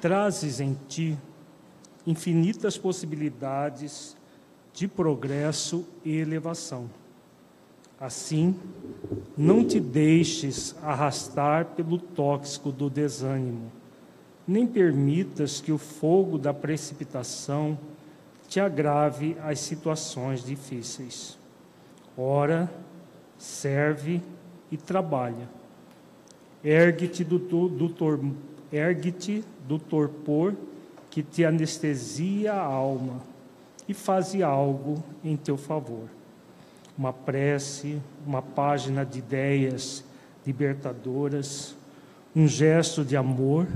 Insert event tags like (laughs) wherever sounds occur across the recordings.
trazes em ti infinitas possibilidades de progresso e elevação. Assim, não te deixes arrastar pelo tóxico do desânimo, nem permitas que o fogo da precipitação te agrave as situações difíceis. Ora, serve e trabalha. Ergue-te do, do, do, ergue do torpor que te anestesia a alma e faze algo em teu favor. Uma prece, uma página de ideias libertadoras, um gesto de amor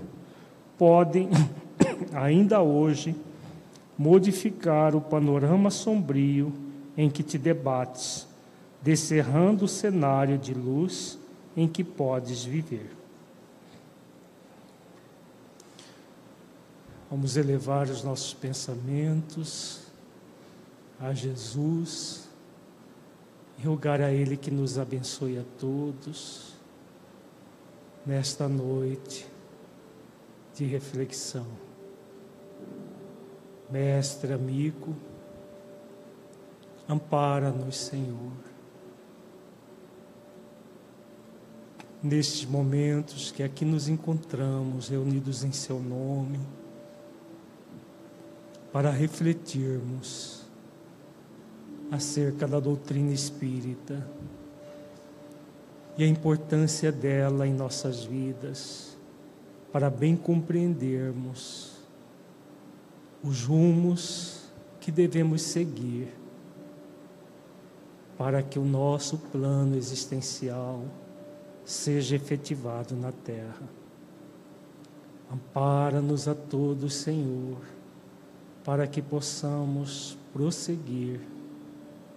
podem, (coughs) ainda hoje, modificar o panorama sombrio em que te debates, descerrando o cenário de luz em que podes viver. Vamos elevar os nossos pensamentos a Jesus rogar a Ele que nos abençoe a todos nesta noite de reflexão. Mestre, amigo, ampara-nos, Senhor. Nestes momentos que aqui nos encontramos, reunidos em Seu nome, para refletirmos acerca da doutrina espírita e a importância dela em nossas vidas, para bem compreendermos os rumos que devemos seguir para que o nosso plano existencial seja efetivado na terra. Ampara-nos a todos, Senhor, para que possamos prosseguir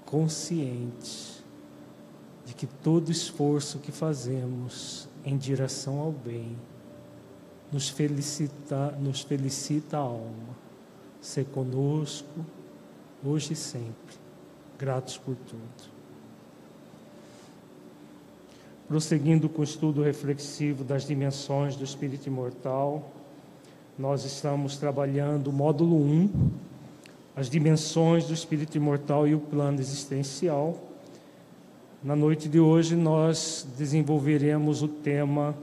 conscientes de que todo esforço que fazemos em direção ao bem nos felicita, nos felicita a alma ser conosco, hoje e sempre. Gratos por tudo. Prosseguindo com o estudo reflexivo das dimensões do espírito imortal, nós estamos trabalhando o módulo 1, as dimensões do espírito imortal e o plano existencial. Na noite de hoje, nós desenvolveremos o tema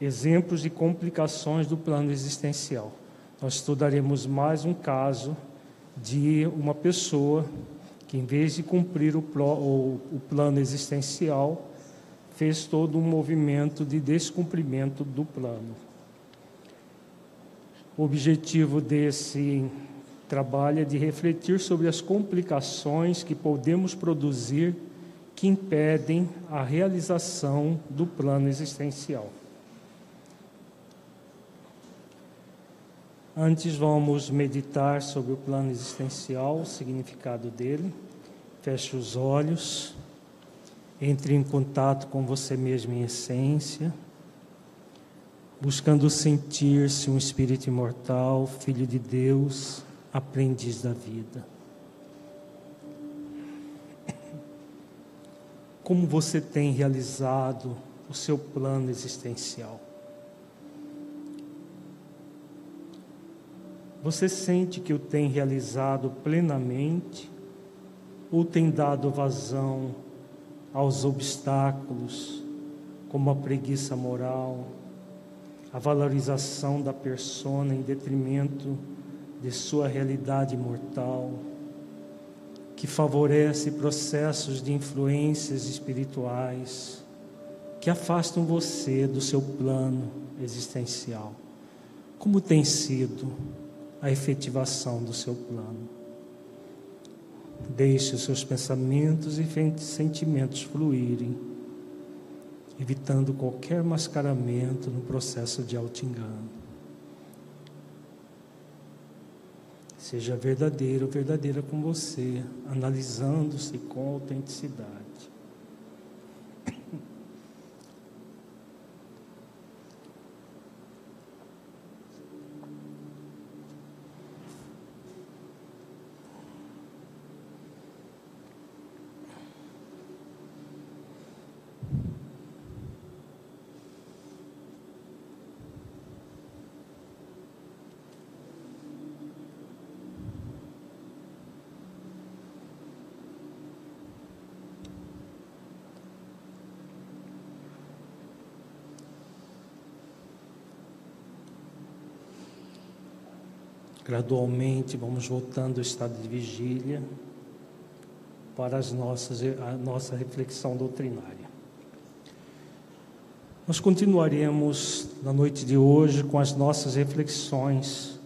Exemplos de complicações do plano existencial nós estudaremos mais um caso de uma pessoa que, em vez de cumprir o, o, o plano existencial, fez todo um movimento de descumprimento do plano. O objetivo desse trabalho é de refletir sobre as complicações que podemos produzir que impedem a realização do plano existencial. Antes vamos meditar sobre o plano existencial, o significado dele. Feche os olhos, entre em contato com você mesmo em essência, buscando sentir-se um espírito imortal, filho de Deus, aprendiz da vida. Como você tem realizado o seu plano existencial? Você sente que o tem realizado plenamente ou tem dado vazão aos obstáculos, como a preguiça moral, a valorização da persona em detrimento de sua realidade mortal, que favorece processos de influências espirituais que afastam você do seu plano existencial. Como tem sido? a efetivação do seu plano. Deixe os seus pensamentos e sentimentos fluírem, evitando qualquer mascaramento no processo de auto-engano. Seja verdadeiro ou verdadeira com você, analisando-se com autenticidade. Gradualmente vamos voltando ao estado de vigília para as nossas, a nossa reflexão doutrinária. Nós continuaremos na noite de hoje com as nossas reflexões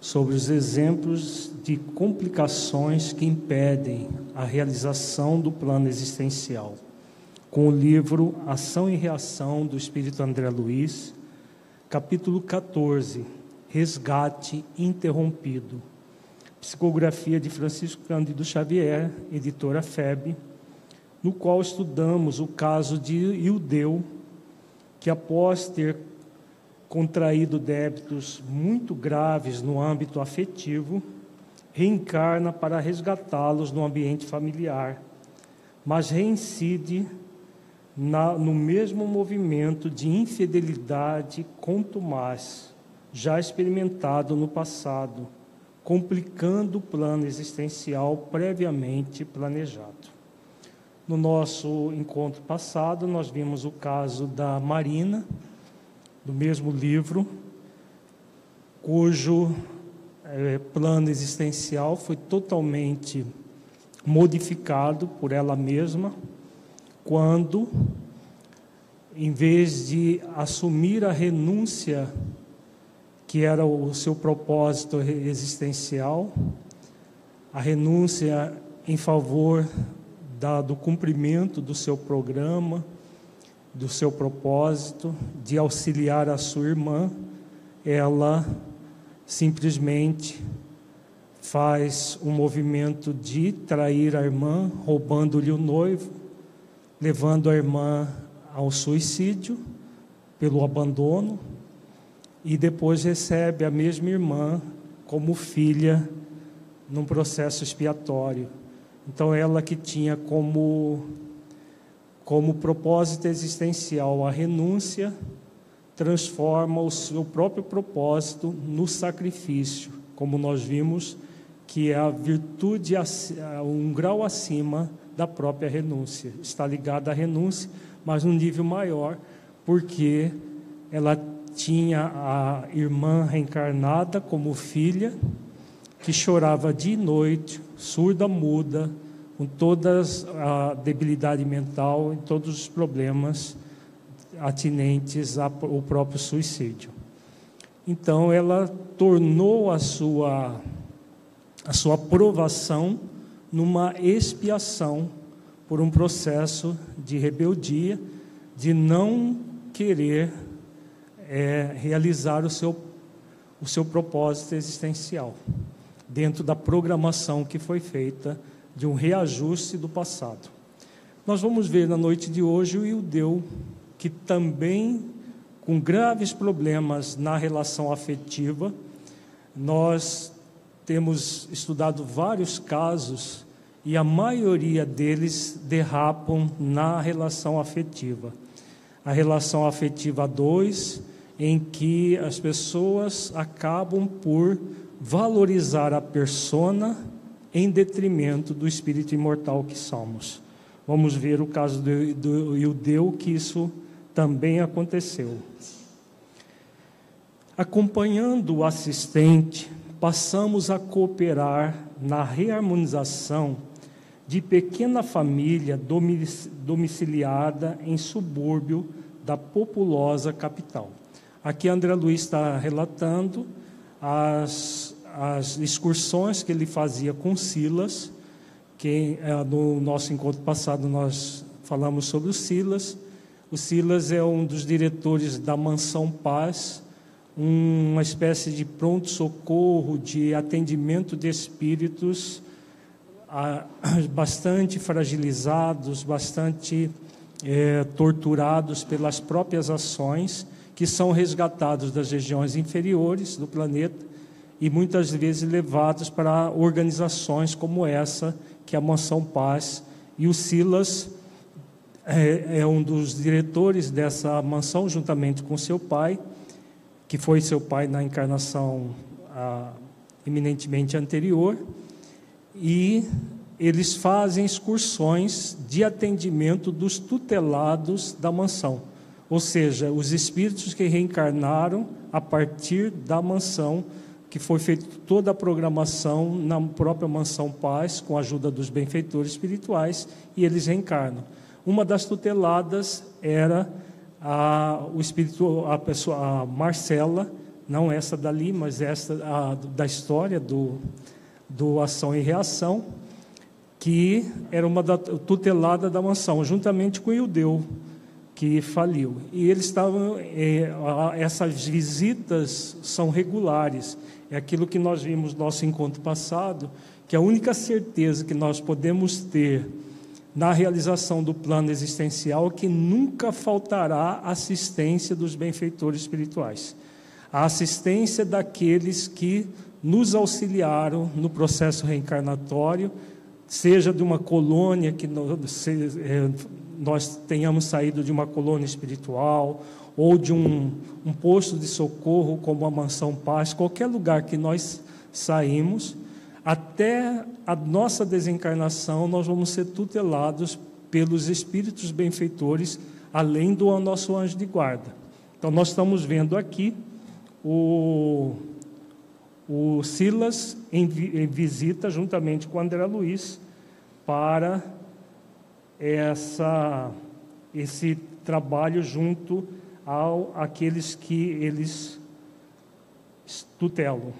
sobre os exemplos de complicações que impedem a realização do plano existencial, com o livro Ação e Reação do Espírito André Luiz, capítulo 14, Resgate Interrompido. Psicografia de Francisco Cândido Xavier, editora FEB, no qual estudamos o caso de Ildeu, que após ter contraído débitos muito graves no âmbito afetivo, reencarna para resgatá-los no ambiente familiar, mas reincide na, no mesmo movimento de infidelidade contumaz, já experimentado no passado, complicando o plano existencial previamente planejado. No nosso encontro passado, nós vimos o caso da Marina, do mesmo livro, cujo é, plano existencial foi totalmente modificado por ela mesma, quando, em vez de assumir a renúncia que era o seu propósito existencial, a renúncia em favor da, do cumprimento do seu programa, do seu propósito de auxiliar a sua irmã, ela simplesmente faz um movimento de trair a irmã, roubando-lhe o noivo, levando a irmã ao suicídio pelo abandono e depois recebe a mesma irmã como filha num processo expiatório. Então, ela que tinha como, como propósito existencial a renúncia, transforma o seu próprio propósito no sacrifício, como nós vimos que é a virtude um grau acima da própria renúncia. Está ligada à renúncia, mas num nível maior, porque ela tinha a irmã reencarnada como filha, que chorava de noite, surda, muda, com toda a debilidade mental e todos os problemas atinentes ao próprio suicídio. Então, ela tornou a sua, a sua provação numa expiação por um processo de rebeldia, de não querer é, realizar o seu, o seu propósito existencial, dentro da programação que foi feita de um reajuste do passado. Nós vamos ver na noite de hoje o Ildeu, que também, com graves problemas na relação afetiva, nós temos estudado vários casos e a maioria deles derrapam na relação afetiva. A relação afetiva 2 em que as pessoas acabam por valorizar a persona em detrimento do espírito imortal que somos. Vamos ver o caso do, do Iudeu, que isso também aconteceu. Acompanhando o assistente, passamos a cooperar na reharmonização de pequena família domiciliada em subúrbio da populosa capital. Aqui André Luiz está relatando as, as excursões que ele fazia com Silas, que é, no nosso encontro passado nós falamos sobre o Silas. O Silas é um dos diretores da Mansão Paz, uma espécie de pronto-socorro, de atendimento de espíritos (coughs) bastante fragilizados, bastante é, torturados pelas próprias ações que são resgatados das regiões inferiores do planeta e muitas vezes levados para organizações como essa, que é a Mansão Paz. E o Silas é, é um dos diretores dessa mansão, juntamente com seu pai, que foi seu pai na encarnação eminentemente anterior. E eles fazem excursões de atendimento dos tutelados da mansão ou seja, os espíritos que reencarnaram a partir da mansão que foi feita toda a programação na própria Mansão Paz, com a ajuda dos benfeitores espirituais, e eles reencarnam. Uma das tuteladas era a, o espírito, a pessoa, a Marcela, não essa dali, mas essa a, da história do, do Ação e Reação, que era uma da, tutelada da mansão, juntamente com o Ildeu, que faliu. E eles estavam, é, essas visitas são regulares. É aquilo que nós vimos no nosso encontro passado, que a única certeza que nós podemos ter na realização do plano existencial é que nunca faltará assistência dos benfeitores espirituais. A assistência daqueles que nos auxiliaram no processo reencarnatório, seja de uma colônia que é, nós tenhamos saído de uma colônia espiritual, ou de um, um posto de socorro como a Mansão Paz, qualquer lugar que nós saímos, até a nossa desencarnação, nós vamos ser tutelados pelos espíritos benfeitores, além do nosso anjo de guarda. Então, nós estamos vendo aqui o, o Silas em, em visita, juntamente com André Luiz, para essa, esse trabalho junto ao aqueles que eles tutelam.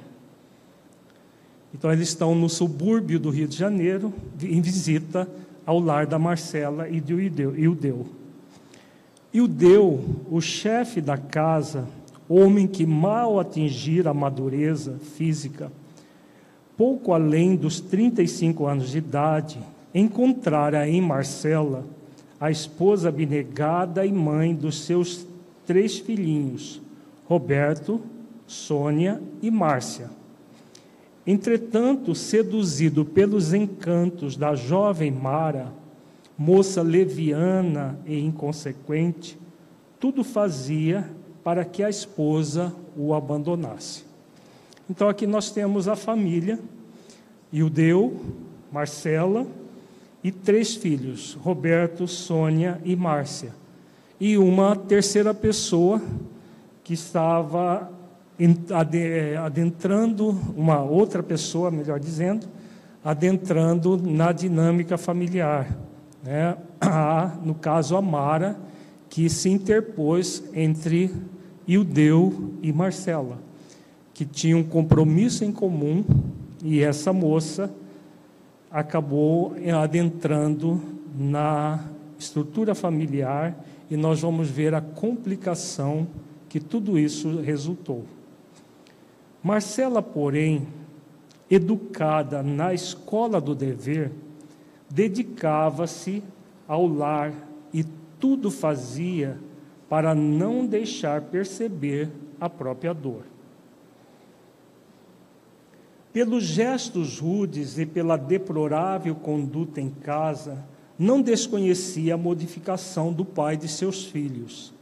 Então eles estão no subúrbio do Rio de Janeiro em visita ao lar da Marcela e do Ildeu. Ildeu, o chefe da casa, homem que mal atingira a madureza física, pouco além dos 35 anos de idade, encontrara em Marcela a esposa abnegada e mãe dos seus três filhinhos, Roberto, Sônia e Márcia. Entretanto, seduzido pelos encantos da jovem Mara, moça leviana e inconsequente, tudo fazia para que a esposa o abandonasse. Então aqui nós temos a família, Ildeu, Marcela e três filhos, Roberto, Sônia e Márcia e uma terceira pessoa que estava é, adentrando, uma outra pessoa, melhor dizendo, adentrando na dinâmica familiar. Né? (clears throat) A, no caso, a Mara, que se interpôs entre Ildeu e Marcela, que tinham um compromisso em comum, e essa moça acabou adentrando na estrutura familiar e nós vamos ver a complicação que tudo isso resultou. Marcela, porém, educada na escola do dever, dedicava-se ao lar e tudo fazia para não deixar perceber a própria dor. Pelos gestos rudes e pela deplorável conduta em casa, não desconhecia a modificação do pai de seus filhos,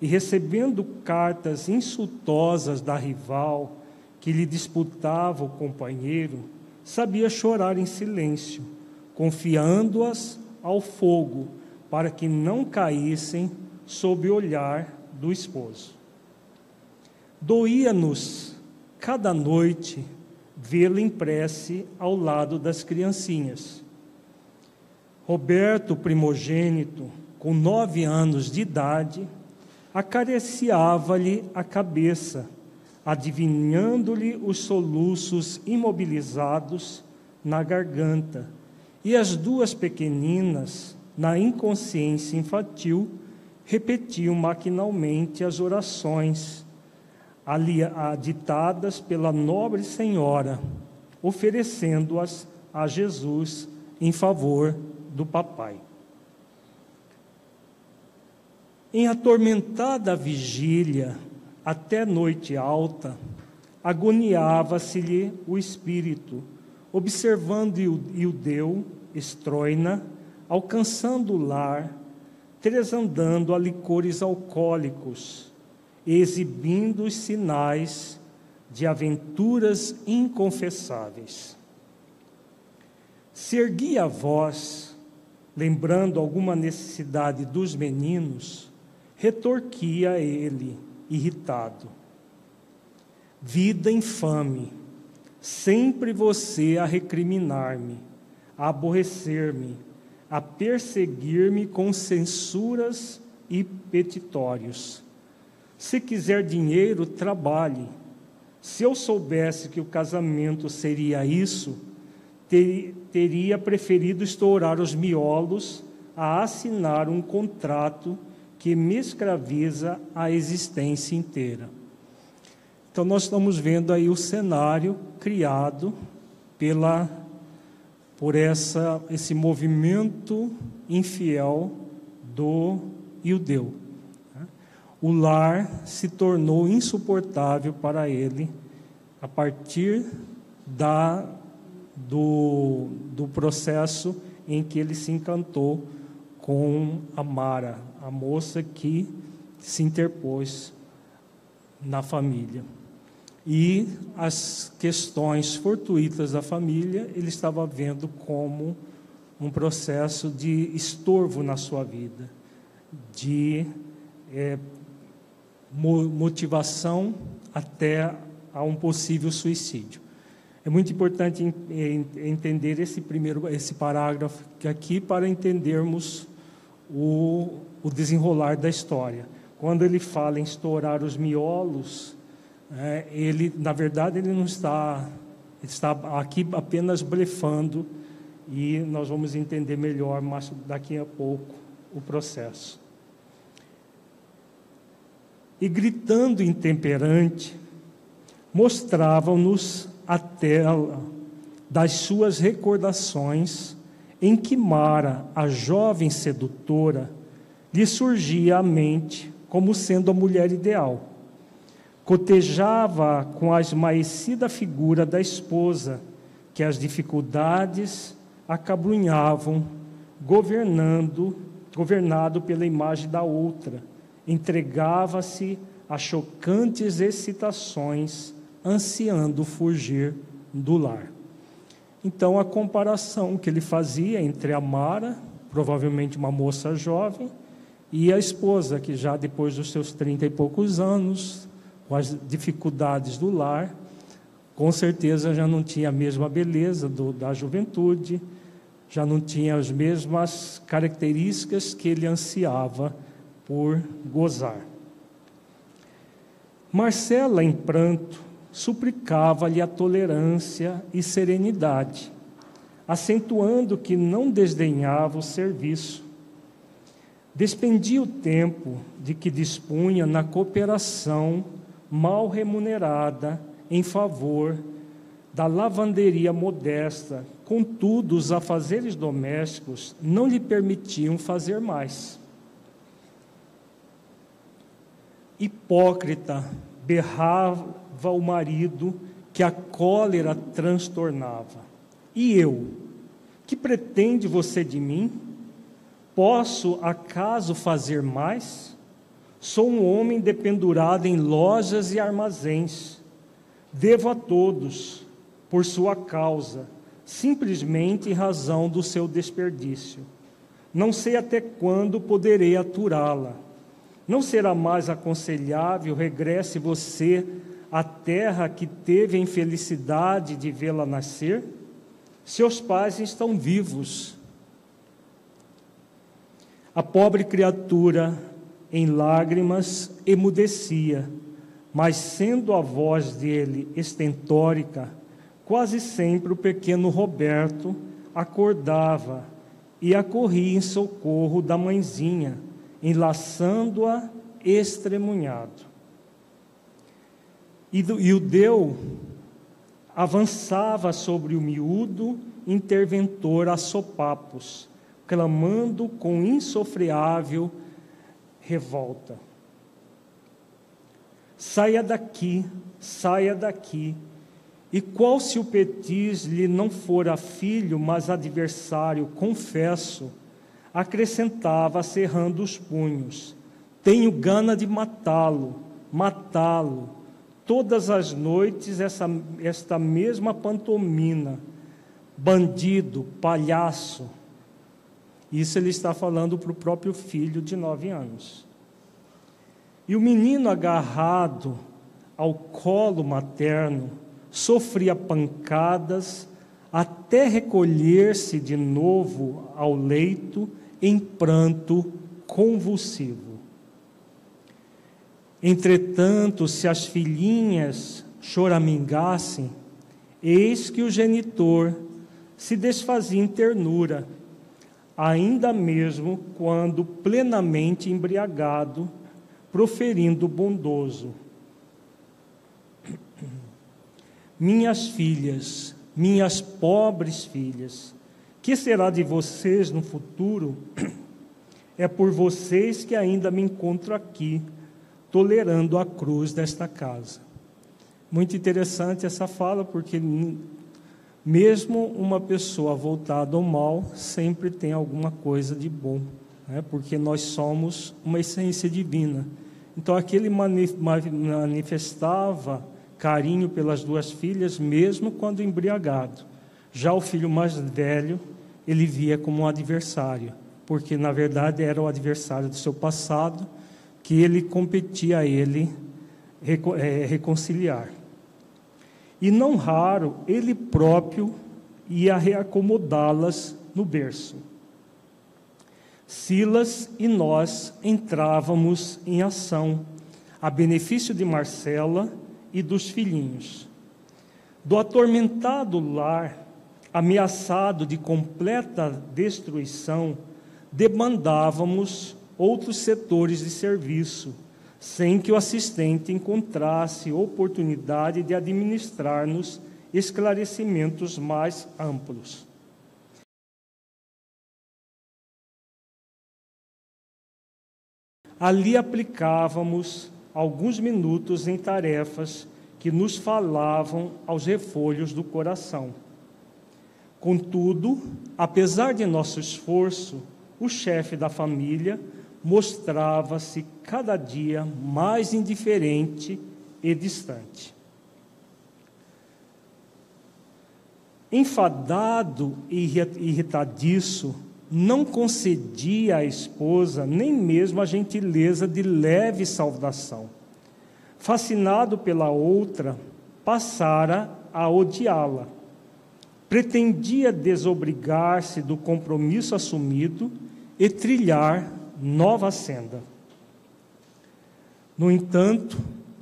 e recebendo cartas insultosas da rival que lhe disputava o companheiro, sabia chorar em silêncio, confiando-as ao fogo, para que não caíssem sob o olhar do esposo. Doía-nos cada noite vê-lo em prece ao lado das criancinhas Roberto, primogênito, com nove anos de idade, acariciava-lhe a cabeça, adivinhando-lhe os soluços imobilizados na garganta, e as duas pequeninas, na inconsciência infantil, repetiam maquinalmente as orações ali, ditadas pela nobre senhora, oferecendo-as a Jesus em favor do papai. Em atormentada vigília, até noite alta, agoniava-se-lhe o espírito, observando Ildeu, Estroina, alcançando o lar, tresandando a licores alcoólicos, exibindo os sinais de aventuras inconfessáveis. Se erguia a voz, lembrando alguma necessidade dos meninos, retorquia ele, irritado. vida infame, sempre você a recriminar-me, a aborrecer-me, a perseguir-me com censuras e petitórios. Se quiser dinheiro, trabalhe. Se eu soubesse que o casamento seria isso, ter, teria preferido estourar os miolos a assinar um contrato que me escraviza a existência inteira. Então, nós estamos vendo aí o cenário criado pela, por essa, esse movimento infiel do judeu. O lar se tornou insuportável para ele a partir da, do, do processo em que ele se encantou com a Mara, a moça que se interpôs na família. E as questões fortuitas da família, ele estava vendo como um processo de estorvo na sua vida, de é, motivação até a um possível suicídio. É muito importante entender esse primeiro, esse parágrafo aqui para entendermos o, o desenrolar da história. Quando ele fala em estourar os miolos, é, ele, na verdade, ele não está, está aqui apenas blefando e nós vamos entender melhor daqui a pouco o processo. E gritando intemperante, mostravam-nos a tela das suas recordações em que Mara, a jovem sedutora, lhe surgia à mente como sendo a mulher ideal. Cotejava com a esmaecida figura da esposa, que as dificuldades acabrunhavam, governando, governado pela imagem da outra, entregava-se a chocantes excitações, ansiando fugir do lar. Então, a comparação que ele fazia entre a Mara, provavelmente uma moça jovem, e a esposa, que já depois dos seus trinta e poucos anos, com as dificuldades do lar, com certeza já não tinha a mesma beleza do, da juventude, já não tinha as mesmas características que ele ansiava por gozar. Marcela, em pranto, suplicava-lhe a tolerância e serenidade, acentuando que não desdenhava o serviço. Despendia o tempo de que dispunha na cooperação mal remunerada em favor da lavanderia modesta, contudo, os afazeres domésticos não lhe permitiam fazer mais. Hipócrita, berrava o marido que a cólera transtornava. E eu? Que pretende você de mim? Posso acaso fazer mais? Sou um homem dependurado em lojas e armazéns. Devo a todos, por sua causa, simplesmente em razão do seu desperdício. Não sei até quando poderei aturá-la. Não será mais aconselhável regresse você a terra que teve a infelicidade de vê-la nascer? Seus pais estão vivos. A pobre criatura, em lágrimas, emudecia, mas sendo a voz dele estentórica, quase sempre o pequeno Roberto acordava e acorria em socorro da mãezinha, enlaçando-a estremunhado. E, do, e o Deu avançava sobre o miúdo interventor a sopapos, clamando com insofreável revolta. Saia daqui, saia daqui. E qual se o Petis lhe não fora filho, mas adversário, confesso, acrescentava, cerrando os punhos: Tenho gana de matá-lo, matá-lo todas as noites essa, esta mesma pantomina, bandido, palhaço. Isso ele está falando para o próprio filho de nove anos. E o menino agarrado ao colo materno, sofria pancadas até recolher-se de novo ao leito em pranto convulsivo. Entretanto, se as filhinhas choramingassem, eis que o genitor se desfazia em ternura, ainda mesmo quando plenamente embriagado, proferindo bondoso: Minhas filhas, minhas pobres filhas, que será de vocês no futuro? É por vocês que ainda me encontro aqui, tolerando a cruz desta casa. Muito interessante essa fala, porque mesmo uma pessoa voltada ao mal sempre tem alguma coisa de bom, né? porque nós somos uma essência divina. Então, aquele manifestava carinho pelas duas filhas, mesmo quando embriagado. Já o filho mais velho, ele via como um adversário, porque na verdade era o adversário do seu passado, que ele competia a ele é, reconciliar. E não raro, ele próprio ia reacomodá-las no berço. Silas e nós entrávamos em ação, a benefício de Marcela e dos filhinhos. Do atormentado lar, ameaçado de completa destruição, demandávamos outros setores de serviço, sem que o assistente encontrasse oportunidade de administrar-nos esclarecimentos mais amplos. Ali aplicávamos alguns minutos em tarefas que nos falavam aos refolhos do coração. Contudo, apesar de nosso esforço, o chefe da família mostrava-se cada dia mais indiferente e distante. Enfadado e irritadiço, não concedia à esposa nem mesmo a gentileza de leve saudação. Fascinado pela outra, passara a odiá-la. Pretendia desobrigar-se do compromisso assumido e trilhar nova senda. No entanto,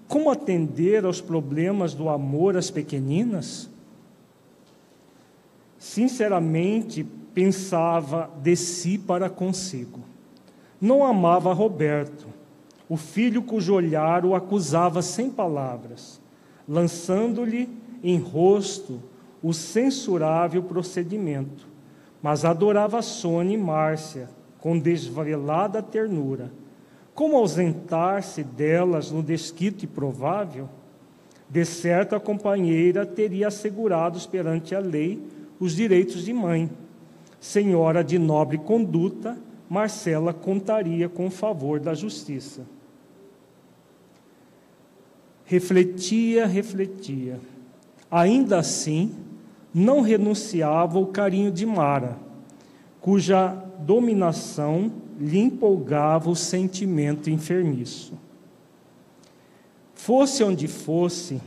como atender aos problemas do amor às pequeninas? Sinceramente, pensava de si para consigo. Não amava Roberto, o filho cujo olhar o acusava sem palavras, lançando-lhe em rosto o censurável procedimento, mas adorava Sônia e Márcia com desvelada ternura. Como ausentar-se delas no desquite provável? De certo, a companheira teria assegurados perante a lei os direitos de mãe senhora de nobre conduta, Marcela contaria com o favor da justiça. Refletia, refletia. Ainda assim, não renunciava ao carinho de Mara, cuja dominação lhe empolgava o sentimento enfermiço. Fosse onde fosse,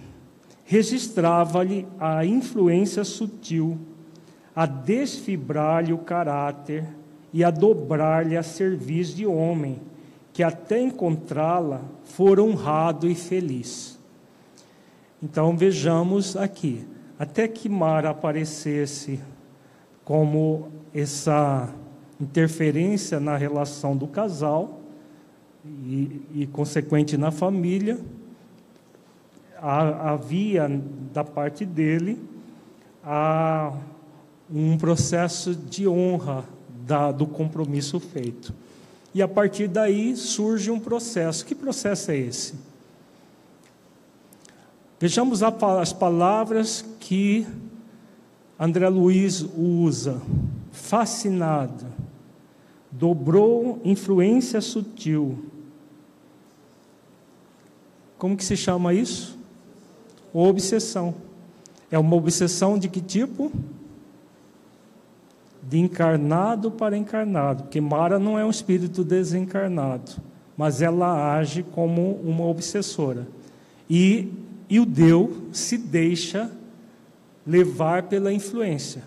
registrava-lhe a influência sutil a desfibrar-lhe o caráter e a dobrar-lhe a serviço de homem, que até encontrá-la for honrado e feliz. Então vejamos aqui, até que Mara aparecesse como essa interferência na relação do casal e, e consequente na família, havia da parte dele a um processo de honra da, do compromisso feito. E a partir daí surge um processo. Que processo é esse? Vejamos as palavras que André Luiz usa: fascinado, dobrou influência sutil. Como que se chama isso? Obsessão. É uma obsessão de que tipo? de encarnado para encarnado, porque Mara não é um espírito desencarnado, mas ela age como uma obsessora. e, e o Deu se deixa levar pela influência.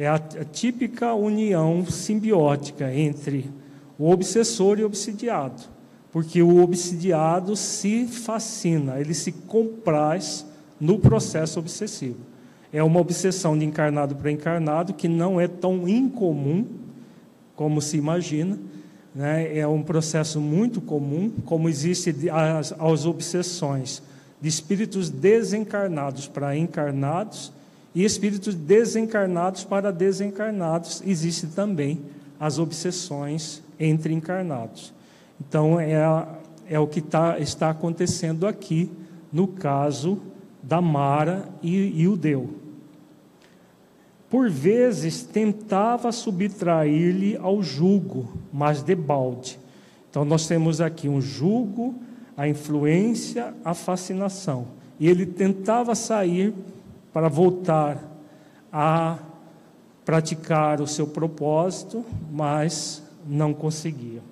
É a, típica união simbiótica entre o obsessor e o obsidiado, porque o obsidiado se fascina, ele se compraz no processo obsessivo. É uma obsessão de encarnado para encarnado que não é tão incomum como se imagina, né? é um processo muito comum, como existe as, as obsessões de espíritos desencarnados para encarnados e espíritos desencarnados para desencarnados, existe também as obsessões entre encarnados. Então, é, é o que tá, está acontecendo aqui no caso da Mara e, e o Deu. Por vezes tentava subtrair-lhe ao jugo, mas debalde. Então, nós temos aqui um jugo, a influência, a fascinação. E ele tentava sair para voltar a praticar o seu propósito, mas não conseguia.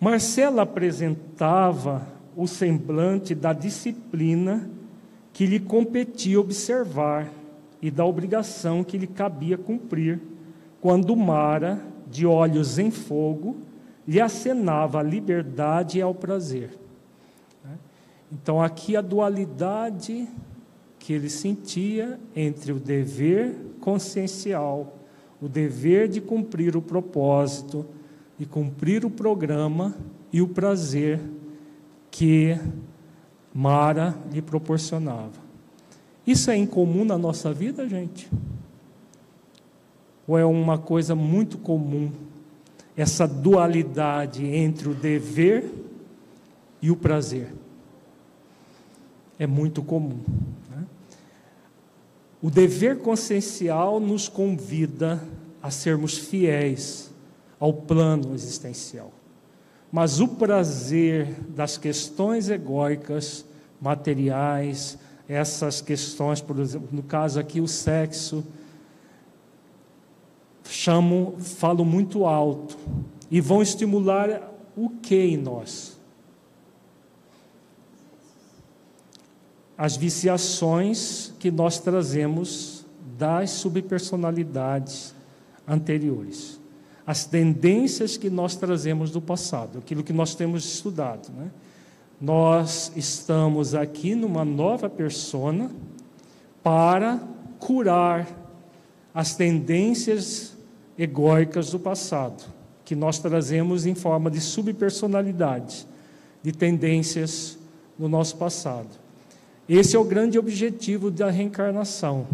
Marcela apresentava o semblante da disciplina que lhe competia observar e da obrigação que lhe cabia cumprir, quando Mara, de olhos em fogo, lhe acenava à liberdade e ao prazer. Então, aqui a dualidade que ele sentia entre o dever consciencial, o dever de cumprir o propósito, de cumprir o programa e o prazer que Mara lhe proporcionava. Isso é incomum na nossa vida, gente? Ou é uma coisa muito comum, essa dualidade entre o dever e o prazer? É muito comum. O dever consciencial nos convida a sermos fiéis ao plano existencial. Mas o prazer das questões egóicas, materiais, essas questões, por exemplo, no caso aqui o sexo, chamo, falo muito alto e vão estimular o que em nós? As viciações que nós trazemos das subpersonalidades anteriores, as tendências que nós trazemos do passado, aquilo que nós temos estudado, né? nós estamos aqui numa nova persona para curar as tendências egóicas do passado, que nós trazemos em forma de subpersonalidade, de tendências no nosso passado. Esse é o grande objetivo da reencarnação.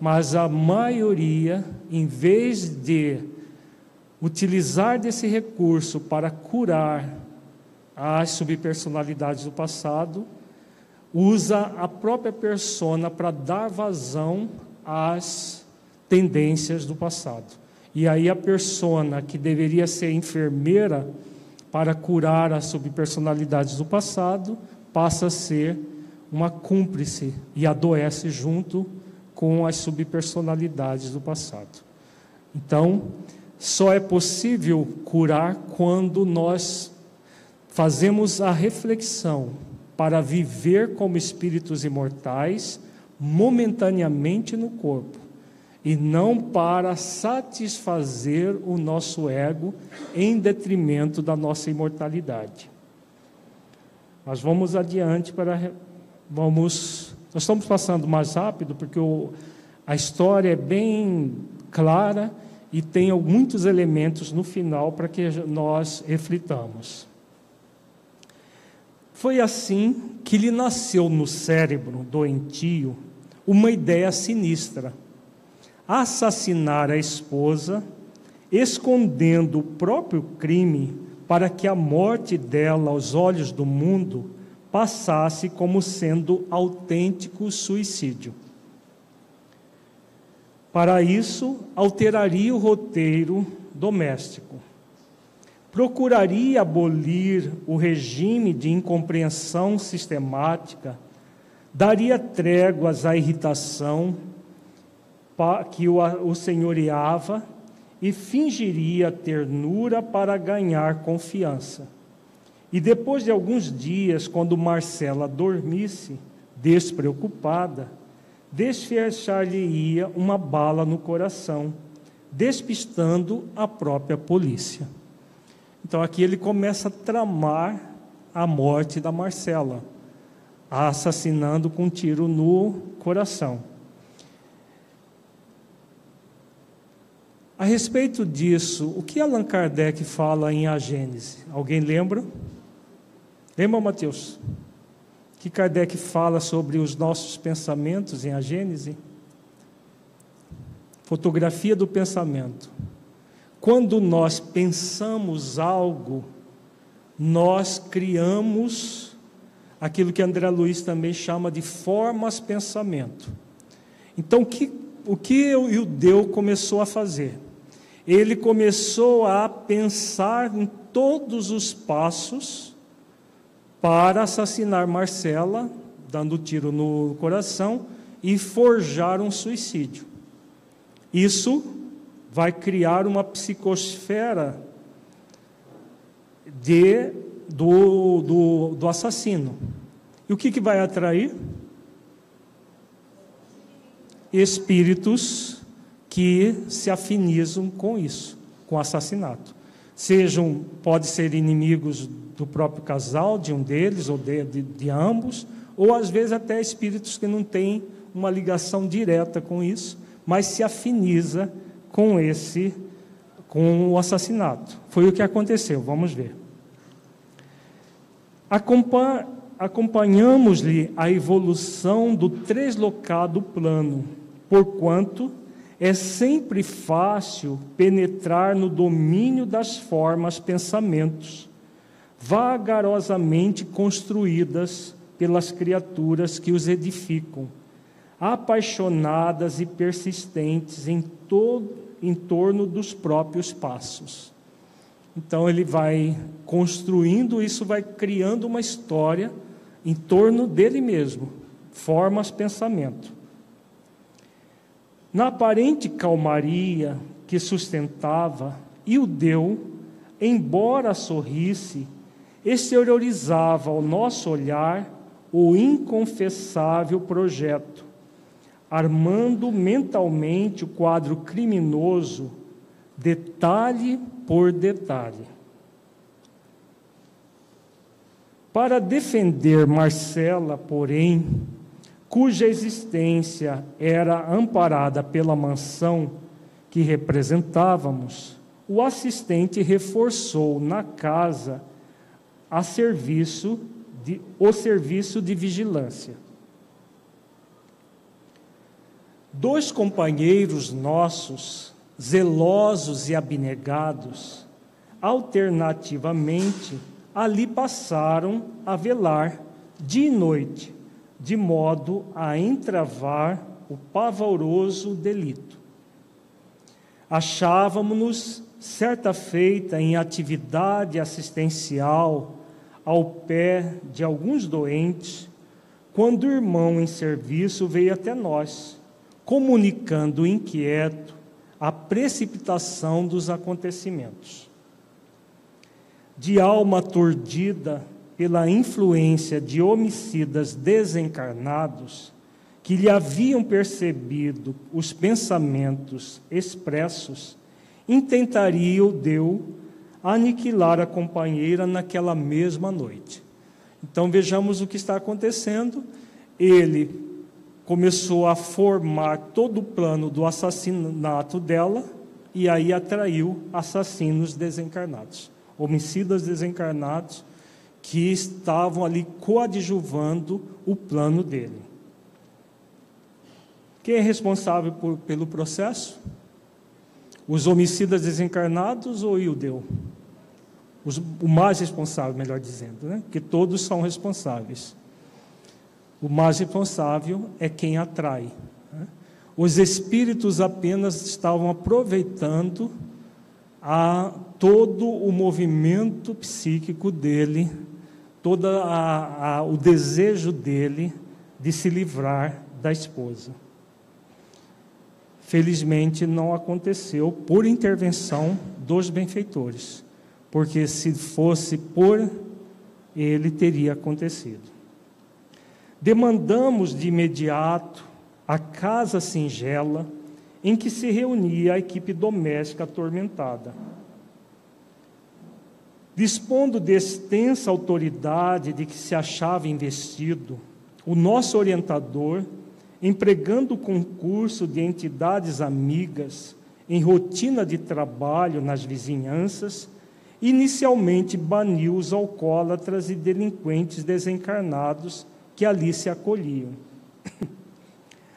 Mas a maioria, em vez de utilizar desse recurso para curar as subpersonalidades do passado, usa a própria persona para dar vazão às tendências do passado. E aí a persona que deveria ser enfermeira para curar as subpersonalidades do passado passa a ser uma cúmplice e adoece junto com as subpersonalidades do passado. Então, só é possível curar quando nós fazemos a reflexão para viver como espíritos imortais momentaneamente no corpo e não para satisfazer o nosso ego em detrimento da nossa imortalidade. Mas vamos adiante para vamos nós estamos passando mais rápido porque o, a história é bem clara e tem muitos elementos no final para que nós reflitamos. Foi assim que lhe nasceu no cérebro doentio uma ideia sinistra: assassinar a esposa, escondendo o próprio crime, para que a morte dela aos olhos do mundo passasse como sendo autêntico suicídio. Para isso, alteraria o roteiro doméstico procuraria abolir o regime de incompreensão sistemática, daria tréguas à irritação que o senhoreava e fingiria ternura para ganhar confiança. E depois de alguns dias, quando Marcela dormisse, despreocupada, desfechar-lhe-ia uma bala no coração, despistando a própria polícia. Então aqui ele começa a tramar a morte da Marcela, a assassinando com um tiro no coração. A respeito disso, o que Allan Kardec fala em A Gênese? Alguém lembra? Lembra, Mateus? Que Kardec fala sobre os nossos pensamentos em A Gênese? Fotografia do pensamento. Quando nós pensamos algo, nós criamos aquilo que André Luiz também chama de formas pensamento. Então, o que, o que o judeu começou a fazer? Ele começou a pensar em todos os passos para assassinar Marcela, dando tiro no coração e forjar um suicídio. Isso vai criar uma psicosfera de, do, do, do assassino. E o que, que vai atrair? Espíritos que se afinizam com isso, com assassinato. Sejam, pode ser inimigos do próprio casal, de um deles ou de, de, de ambos, ou às vezes até espíritos que não têm uma ligação direta com isso, mas se afiniza com esse, com o assassinato. Foi o que aconteceu, vamos ver. Acompanha, Acompanhamos-lhe a evolução do treslocado plano, porquanto é sempre fácil penetrar no domínio das formas pensamentos vagarosamente construídas pelas criaturas que os edificam, apaixonadas e persistentes em, todo, em torno dos próprios passos. Então ele vai construindo isso, vai criando uma história em torno dele mesmo, formas pensamento. Na aparente calmaria que sustentava e o deu, embora sorrisse, exteriorizava ao nosso olhar o inconfessável projeto, armando mentalmente o quadro criminoso, detalhe por detalhe. Para defender Marcela, porém, cuja existência era amparada pela mansão que representávamos, o assistente reforçou na casa a serviço de, o serviço de vigilância. Dois companheiros nossos, zelosos e abnegados, alternativamente, ali passaram a velar dia e noite, de modo a entravar o pavoroso delito. Achávamos-nos certa feita em atividade assistencial ao pé de alguns doentes, quando o irmão em serviço veio até nós, comunicando inquieto a precipitação dos acontecimentos. De alma tordida pela influência de homicidas desencarnados, que lhe haviam percebido os pensamentos expressos, intentaria o Deus aniquilar a companheira naquela mesma noite. Então vejamos o que está acontecendo. Ele começou a formar todo o plano do assassinato dela e aí atraiu assassinos desencarnados, homicidas desencarnados que estavam ali coadjuvando o plano dele. Quem é responsável por, pelo processo? Os homicidas desencarnados ou Ildeu? Os, o mais responsável, melhor dizendo, né? porque todos são responsáveis. O mais responsável é quem atrai. Né? Os espíritos apenas estavam aproveitando a todo o movimento psíquico dele, todo a, a, o desejo dele de se livrar da esposa. Felizmente não aconteceu por intervenção dos benfeitores, porque se fosse por ele teria acontecido. Demandamos de imediato a casa singela em que se reunia a equipe doméstica atormentada. Dispondo de extensa autoridade de que se achava investido, o nosso orientador, empregando o concurso de entidades amigas em rotina de trabalho nas vizinhanças, inicialmente baniu os alcoólatras e delinquentes desencarnados que ali se acolhiam. (coughs)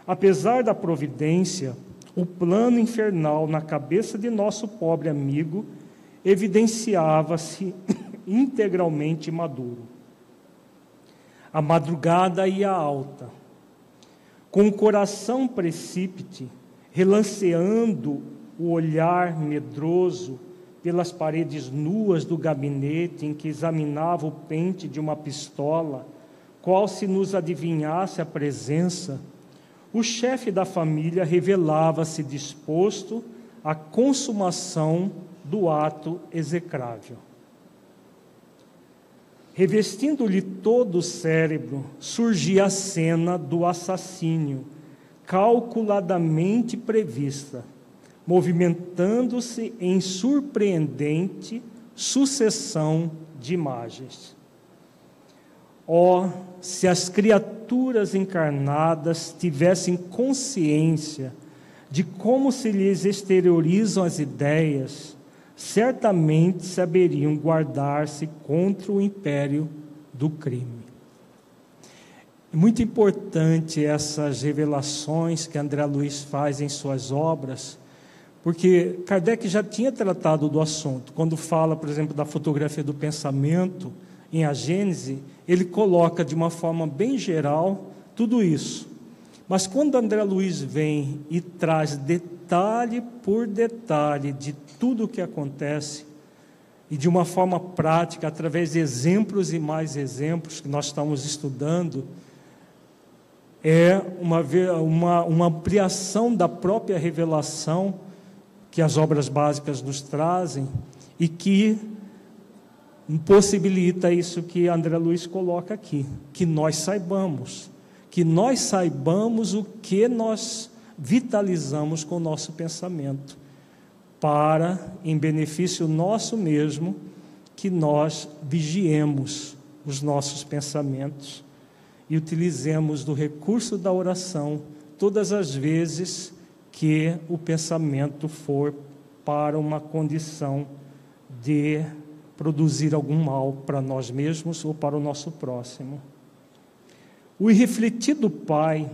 Apesar da providência, o plano infernal na cabeça de nosso pobre amigo evidenciava-se (laughs) integralmente maduro. A madrugada ia alta. Com o coração precípite, relanceando o olhar medroso pelas paredes nuas do gabinete em que examinava o pente de uma pistola, qual se nos adivinhasse a presença, o chefe da família revelava-se disposto à consumação do ato execrável. Revestindo-lhe todo o cérebro, surgia a cena do assassínio, calculadamente prevista, movimentando-se em surpreendente sucessão de imagens. Oh, se as criaturas encarnadas tivessem consciência de como se lhes exteriorizam as ideias, certamente saberiam guardar-se contra o império do crime. É muito importante essas revelações que André Luiz faz em suas obras, porque Kardec já tinha tratado do assunto. Quando fala, por exemplo, da fotografia do pensamento em A Gênese, ele coloca de uma forma bem geral tudo isso. Mas quando André Luiz vem e traz detalhe por detalhe de tudo o que acontece e de uma forma prática, através de exemplos e mais exemplos que nós estamos estudando, é uma, uma, uma ampliação da própria revelação que as obras básicas nos trazem e que possibilita isso que André Luiz coloca aqui, que nós saibamos, que nós saibamos o que nós vitalizamos com o nosso pensamento para, em benefício nosso mesmo, que nós vigiemos os nossos pensamentos e utilizemos do recurso da oração todas as vezes que o pensamento for para uma condição de produzir algum mal para nós mesmos ou para o nosso próximo. O irrefletido pai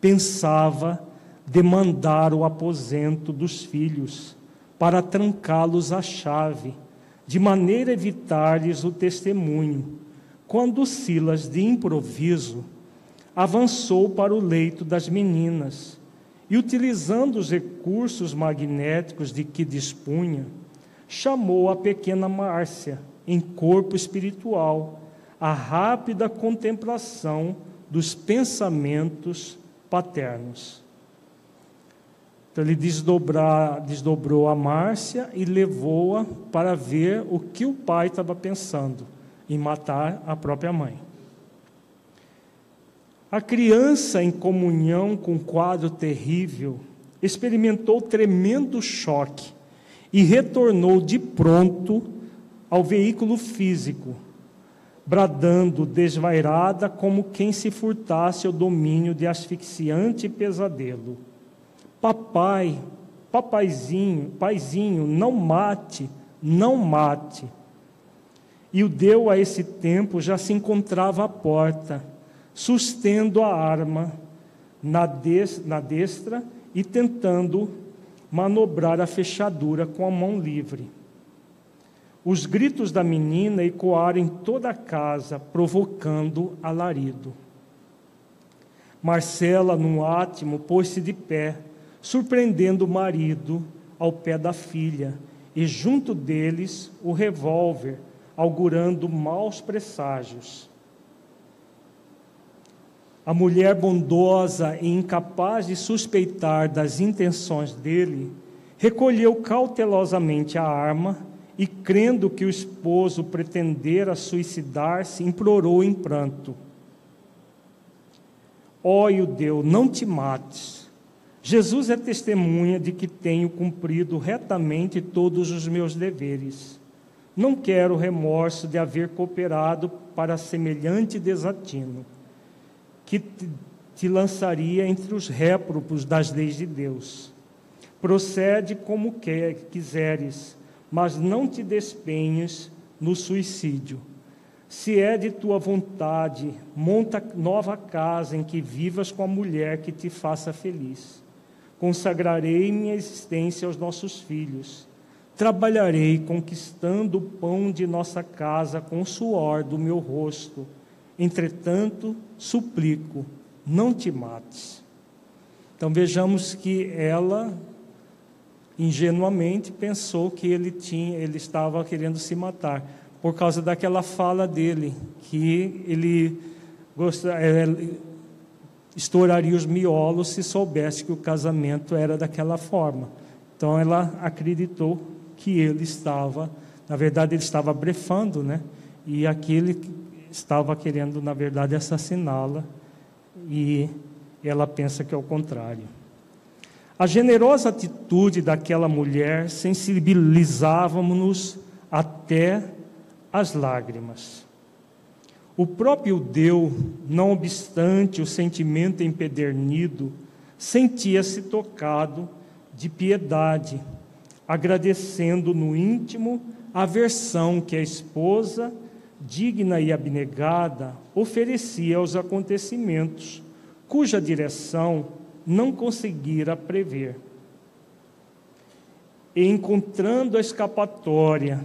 pensava demandar o aposento dos filhos para trancá-los à chave, de maneira a evitar-lhes o testemunho, quando Silas, de improviso, avançou para o leito das meninas e, utilizando os recursos magnéticos de que dispunha, chamou a pequena Márcia, em corpo espiritual, à rápida contemplação dos pensamentos paternos. Então ele desdobrou a Márcia e levou-a para ver o que o pai estava pensando em matar a própria mãe. A criança, em comunhão com o um quadro terrível, experimentou tremendo choque e retornou de pronto ao veículo físico, bradando desvairada como quem se furtasse ao domínio de asfixiante pesadelo. Papai, papaizinho, paizinho, não mate, não mate. E o deu a esse tempo já se encontrava à porta, sustendo a arma na, na destra e tentando manobrar a fechadura com a mão livre. Os gritos da menina ecoaram em toda a casa, provocando alarido. Marcela, num átimo, pôs-se de pé, surpreendendo o marido ao pé da filha, e junto deles o revólver, augurando maus presságios. A mulher bondosa e incapaz de suspeitar das intenções dele, recolheu cautelosamente a arma e, crendo que o esposo pretendera suicidar-se, implorou em pranto: Ó oh, Deus, não te mates. Jesus é testemunha de que tenho cumprido retamente todos os meus deveres. Não quero remorso de haver cooperado para semelhante desatino, que te lançaria entre os réprobos das leis de Deus. Procede como quer, quiseres, mas não te despenhes no suicídio. Se é de tua vontade, monta nova casa em que vivas com a mulher que te faça feliz. Consagrarei minha existência aos nossos filhos. Trabalharei conquistando o pão de nossa casa com o suor do meu rosto. Entretanto, suplico, não te mates. Então vejamos que ela ingenuamente pensou que ele tinha, ele estava querendo se matar por causa daquela fala dele que ele é, estouraria os miolos se soubesse que o casamento era daquela forma. Então ela acreditou que ele estava, na verdade ele estava brefando, né? E aquele estava querendo, na verdade, assassiná-la e ela pensa que é o contrário. A generosa atitude daquela mulher sensibilizava-nos até as lágrimas. O próprio Deus, não obstante o sentimento empedernido, sentia-se tocado de piedade, agradecendo no íntimo a versão que a esposa, digna e abnegada, oferecia aos acontecimentos, cuja direção não conseguira prever. E encontrando a escapatória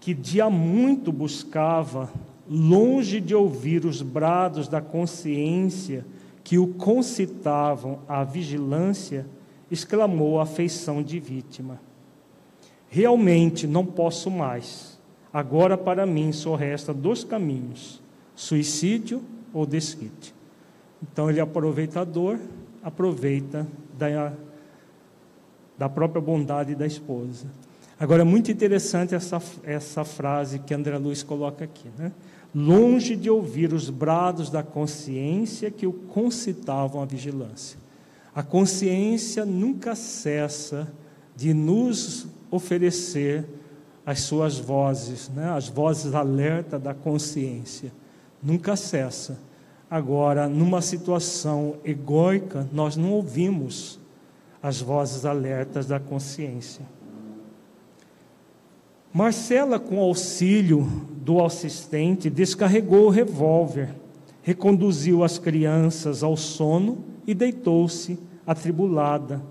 que há muito buscava, longe de ouvir os brados da consciência que o concitavam à vigilância, exclamou a afeição de vítima: Realmente não posso mais. Agora para mim só resta dois caminhos: suicídio ou desquite. Então ele é aproveitador, aproveita da, da própria bondade da esposa. Agora, é muito interessante essa, essa frase que André Luiz coloca aqui, né? Longe de ouvir os brados da consciência que o concitavam à vigilância. A consciência nunca cessa de nos oferecer as suas vozes, né? as vozes alerta da consciência. Nunca cessa. Agora, numa situação egóica, nós não ouvimos as vozes alertas da consciência. Marcela, com auxílio do assistente, descarregou o revólver, reconduziu as crianças ao sono e deitou-se, atribulada.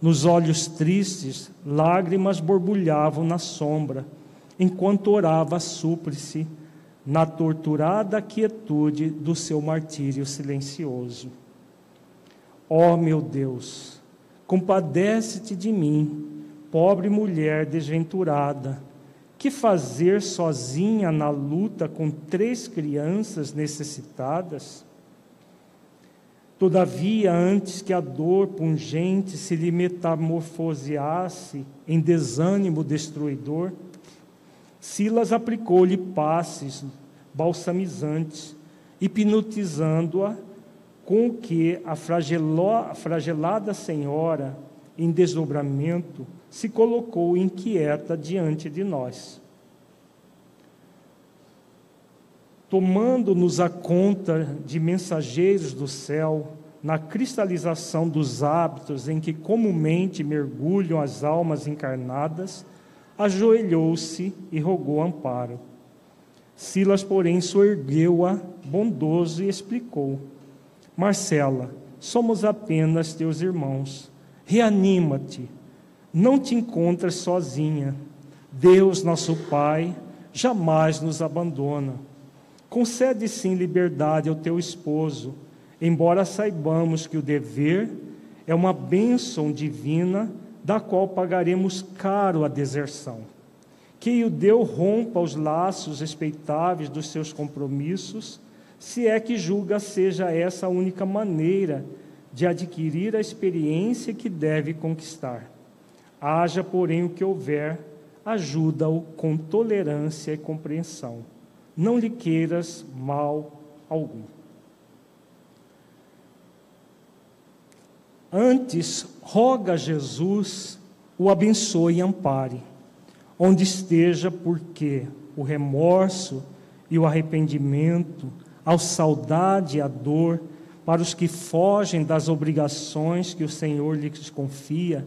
Nos olhos tristes, lágrimas borbulhavam na sombra, enquanto orava súplice na torturada quietude do seu martírio silencioso. Ó oh, meu Deus, compadece-te de mim, pobre mulher desventurada, que fazer sozinha na luta com três crianças necessitadas? Todavia, antes que a dor pungente se lhe metamorfoseasse em desânimo destruidor, Silas aplicou-lhe passes balsamizantes, hipnotizando-a com que a fragelada senhora, em desdobramento, se colocou inquieta diante de nós. Tomando-nos a conta de mensageiros do céu, na cristalização dos hábitos em que comumente mergulham as almas encarnadas, ajoelhou-se e rogou amparo. Silas, porém, soergueu-a bondoso e explicou: Marcela, somos apenas teus irmãos. Reanima-te. Não te encontras sozinha. Deus, nosso Pai, jamais nos abandona. Concede sim liberdade ao teu esposo, embora saibamos que o dever é uma bênção divina da qual pagaremos caro a deserção. Que o Deus rompa os laços respeitáveis dos seus compromissos, se é que julga seja essa a única maneira de adquirir a experiência que deve conquistar. Haja, porém, o que houver, ajuda-o com tolerância e compreensão. Não lhe queiras mal algum. Antes, roga a Jesus o abençoe e ampare, onde esteja, porque o remorso e o arrependimento, a saudade e a dor, para os que fogem das obrigações que o Senhor lhes confia,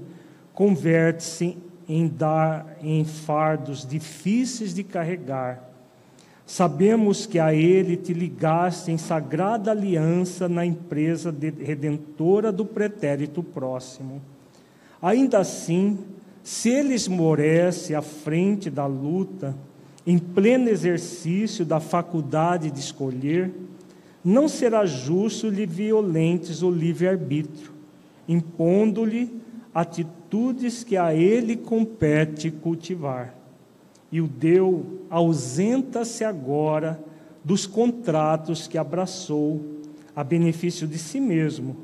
converte-se em dar em fardos difíceis de carregar. Sabemos que a Ele te ligaste em sagrada aliança na empresa redentora do pretérito próximo. Ainda assim, se Ele esmorece à frente da luta, em pleno exercício da faculdade de escolher, não será justo lhe violentes o livre-arbítrio, impondo-lhe atitudes que a ele compete cultivar. E o deu ausenta-se agora dos contratos que abraçou a benefício de si mesmo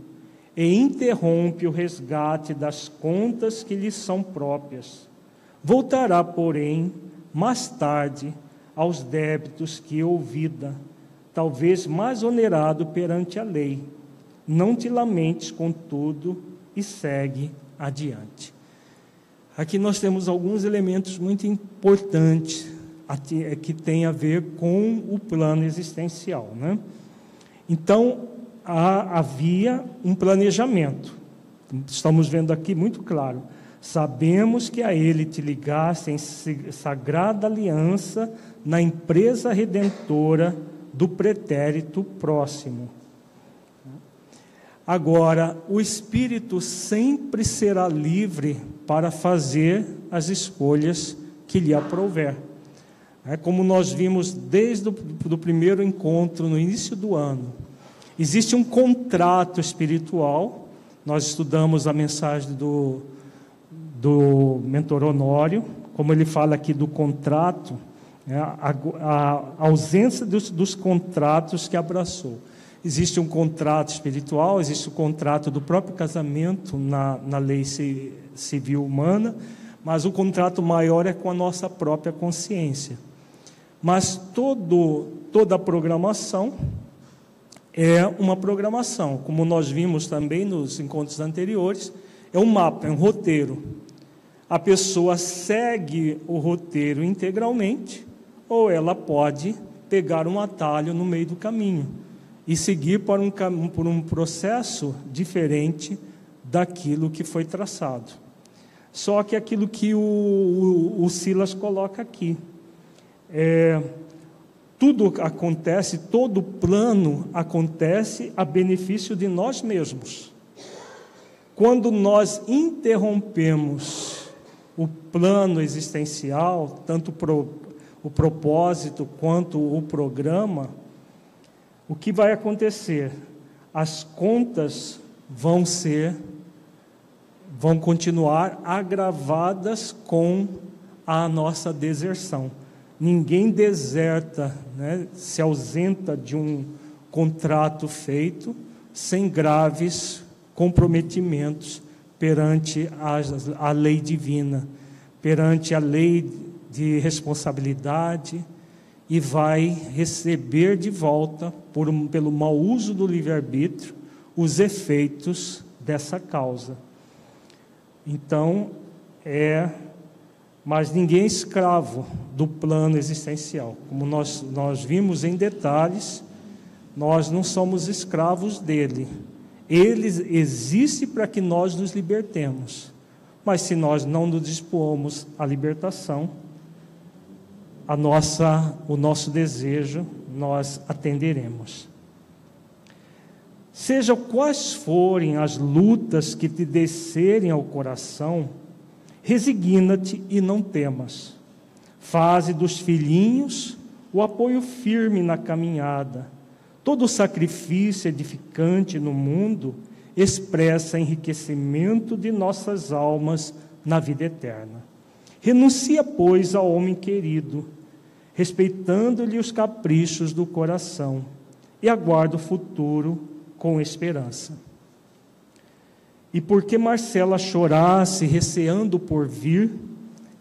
e interrompe o resgate das contas que lhe são próprias. Voltará, porém, mais tarde aos débitos que ouvida, talvez mais onerado perante a lei. Não te lamentes, contudo, e segue adiante. Aqui nós temos alguns elementos muito importantes é, que têm a ver com o plano existencial. Né? Então, havia um planejamento. Estamos vendo aqui muito claro. Sabemos que a Ele te ligaste em sagrada aliança na empresa redentora do pretérito próximo. Agora, o espírito sempre será livre para fazer as escolhas que lhe aprouver. É como nós vimos desde o primeiro encontro, no início do ano. Existe um contrato espiritual. Nós estudamos a mensagem do, do mentor Honório, como ele fala aqui do contrato, né, a, a, ausência dos, dos contratos que abraçou. Existe um contrato espiritual, existe o contrato do próprio casamento na, na lei civil humana, mas o contrato maior é com a nossa própria consciência. Mas todo, toda a programação é uma programação, como nós vimos também nos encontros anteriores, é um mapa, é um roteiro. A pessoa segue o roteiro integralmente, ou ela pode pegar um atalho no meio do caminho e seguir por um, por um processo diferente daquilo que foi traçado. Só que aquilo que o, o, o Silas coloca aqui. É, tudo acontece, todo plano acontece a benefício de nós mesmos. Quando nós interrompemos o plano existencial, tanto pro, o propósito quanto o programa, o que vai acontecer? As contas vão ser, vão continuar agravadas com a nossa deserção. Ninguém deserta, né, se ausenta de um contrato feito sem graves comprometimentos perante a, a lei divina, perante a lei de responsabilidade, e vai receber de volta, por pelo mau uso do livre-arbítrio, os efeitos dessa causa. Então, é. Mas ninguém é escravo do plano existencial. Como nós, nós vimos em detalhes, nós não somos escravos dele. Ele existe para que nós nos libertemos. Mas se nós não nos dispomos à libertação, a nossa, o nosso desejo, nós atenderemos. Seja quais forem as lutas que te descerem ao coração, resigna-te e não temas. Faze dos filhinhos o apoio firme na caminhada. Todo sacrifício edificante no mundo expressa enriquecimento de nossas almas na vida eterna. Renuncia, pois, ao homem querido respeitando-lhe os caprichos do coração, e aguarda o futuro com esperança. E porque Marcela chorasse, receando por vir,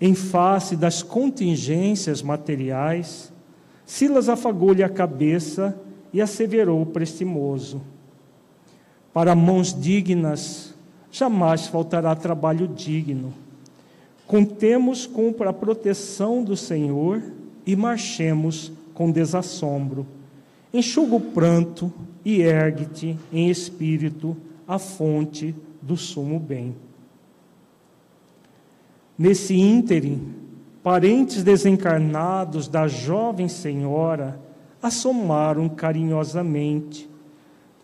Em face das contingências materiais, Silas afagou-lhe a cabeça e asseverou prestimoso: Para mãos dignas jamais faltará trabalho digno. Contemos com a proteção do Senhor e marchemos com desassombro. Enxuga o pranto e ergue-te em espírito à fonte do sumo bem. Nesse ínterim, parentes desencarnados da jovem senhora assomaram carinhosamente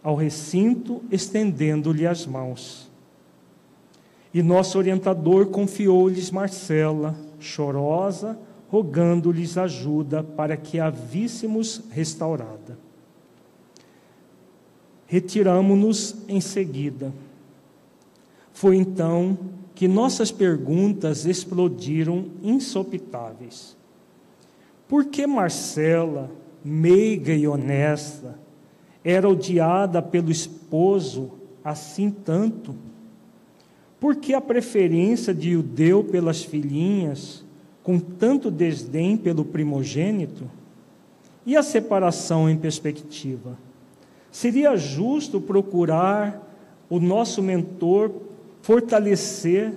ao recinto, estendendo-lhe as mãos. E nosso orientador confiou-lhes Marcela, chorosa, rogando-lhes ajuda para que a víssemos restaurada. Retiramo-nos em seguida. Foi então que nossas perguntas explodiram insopitáveis. Por que Marcela, meiga e honesta, era odiada pelo esposo assim tanto? Por que a preferência de Judeu pelas filhinhas, com tanto desdém pelo primogênito? E a separação em perspectiva? Seria justo procurar o nosso mentor fortalecer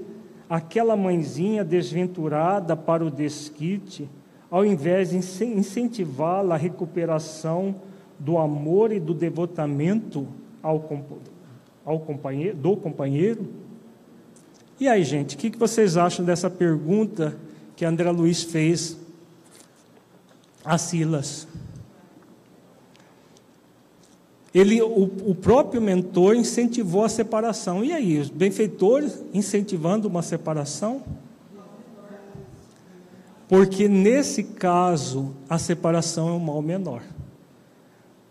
aquela mãezinha desventurada para o desquite, ao invés de incentivá-la à recuperação do amor e do devotamento ao, ao companheiro, do companheiro? E aí, gente, o que vocês acham dessa pergunta que André Luiz fez a Silas? Ele, o, o próprio mentor incentivou a separação. E aí, os benfeitores incentivando uma separação? Porque nesse caso, a separação é um mal menor.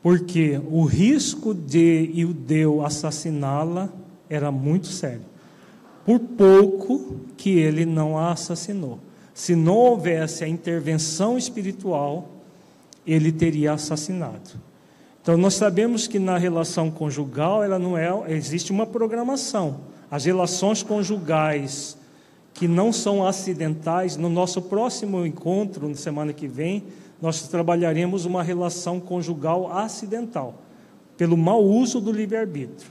Porque o risco de Ildeu assassiná-la era muito sério. Por pouco que ele não a assassinou. Se não houvesse a intervenção espiritual, ele teria assassinado. Então nós sabemos que na relação conjugal ela não é, existe uma programação. As relações conjugais que não são acidentais, no nosso próximo encontro, na semana que vem, nós trabalharemos uma relação conjugal acidental, pelo mau uso do livre-arbítrio.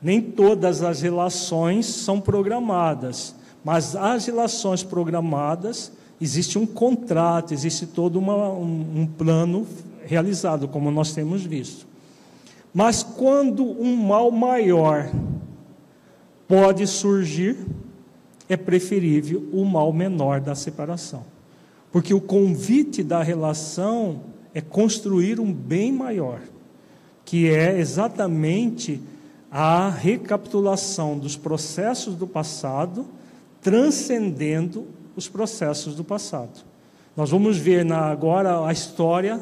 Nem todas as relações são programadas, mas as relações programadas, existe um contrato, existe todo uma, um, um plano realizado, como nós temos visto. Mas quando um mal maior pode surgir, é preferível o mal menor da separação. Porque o convite da relação é construir um bem maior, que é exatamente a recapitulação dos processos do passado, transcendendo os processos do passado. Nós vamos ver na, agora a história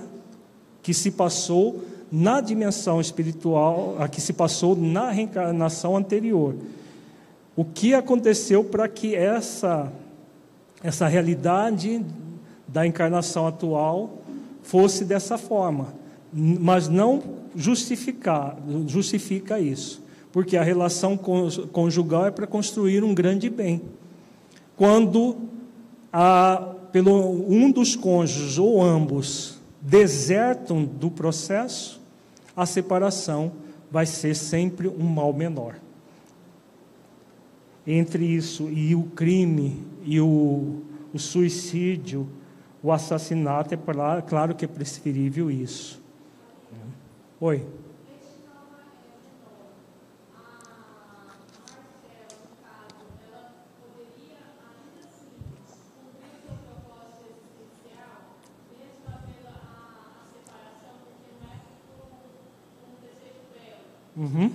que se passou na dimensão espiritual, a que se passou na reencarnação anterior. O que aconteceu para que essa essa realidade da encarnação atual fosse dessa forma, mas não justificar, justifica isso, porque a relação conjugal é para construir um grande bem. Quando a, pelo um dos cônjuges ou ambos desertam do processo, a separação vai ser sempre um mal menor. Entre isso e o crime e o, o suicídio, o assassinato, é claro que é preferível isso. Oi. Uhum.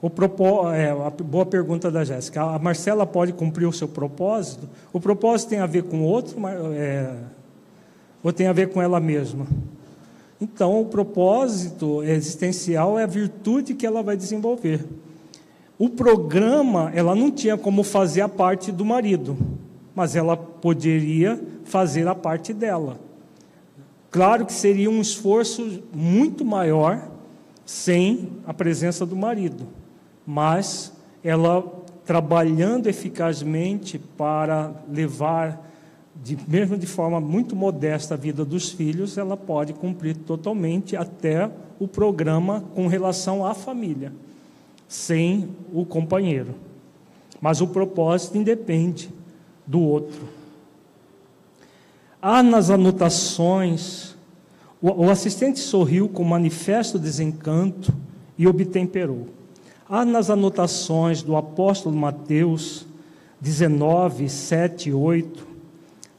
O propó é, a boa pergunta da Jéssica. A Marcela pode cumprir o seu propósito? O propósito tem a ver com outro é, ou tem a ver com ela mesma? Então, o propósito existencial é a virtude que ela vai desenvolver. O programa, ela não tinha como fazer a parte do marido, mas ela poderia fazer a parte dela. Claro que seria um esforço muito maior sem a presença do marido, mas ela trabalhando eficazmente para levar, de, mesmo de forma muito modesta, a vida dos filhos, ela pode cumprir totalmente até o programa com relação à família, sem o companheiro. Mas o propósito independe do outro. Há nas anotações, o, o assistente sorriu com manifesto desencanto e obtemperou. Há nas anotações do apóstolo Mateus 19, 7 e 8,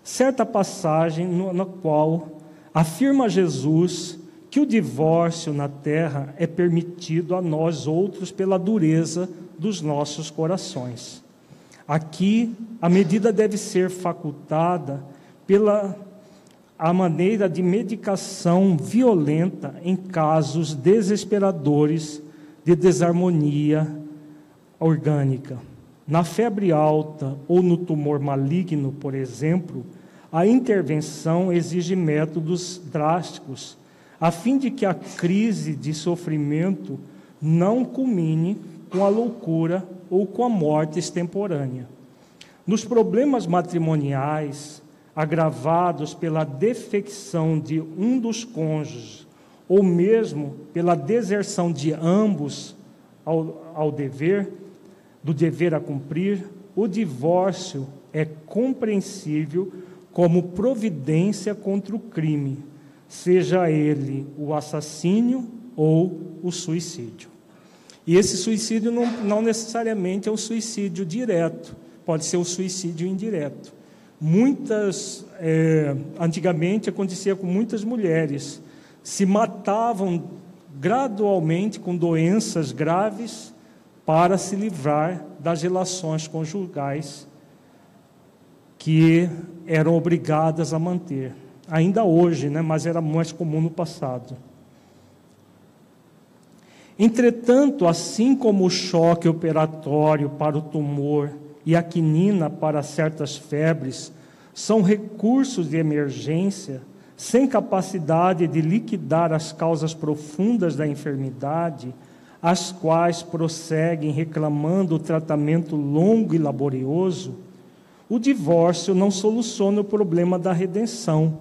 certa passagem no, na qual afirma Jesus que o divórcio na terra é permitido a nós outros pela dureza dos nossos corações. Aqui, a medida deve ser facultada pela a maneira de medicação violenta em casos desesperadores de desarmonia orgânica. Na febre alta ou no tumor maligno, por exemplo, a intervenção exige métodos drásticos a fim de que a crise de sofrimento não culmine com a loucura ou com a morte extemporânea. Nos problemas matrimoniais, agravados pela defecção de um dos cônjuges, ou mesmo pela deserção de ambos ao, ao dever, do dever a cumprir, o divórcio é compreensível como providência contra o crime seja ele o assassínio ou o suicídio. E esse suicídio não, não necessariamente é o suicídio direto, pode ser o suicídio indireto. Muitas, é, antigamente acontecia com muitas mulheres, se matavam gradualmente com doenças graves para se livrar das relações conjugais que eram obrigadas a manter ainda hoje, né, mas era mais comum no passado. Entretanto, assim como o choque operatório para o tumor e a quinina para certas febres são recursos de emergência sem capacidade de liquidar as causas profundas da enfermidade, as quais prosseguem reclamando o tratamento longo e laborioso, o divórcio não soluciona o problema da redenção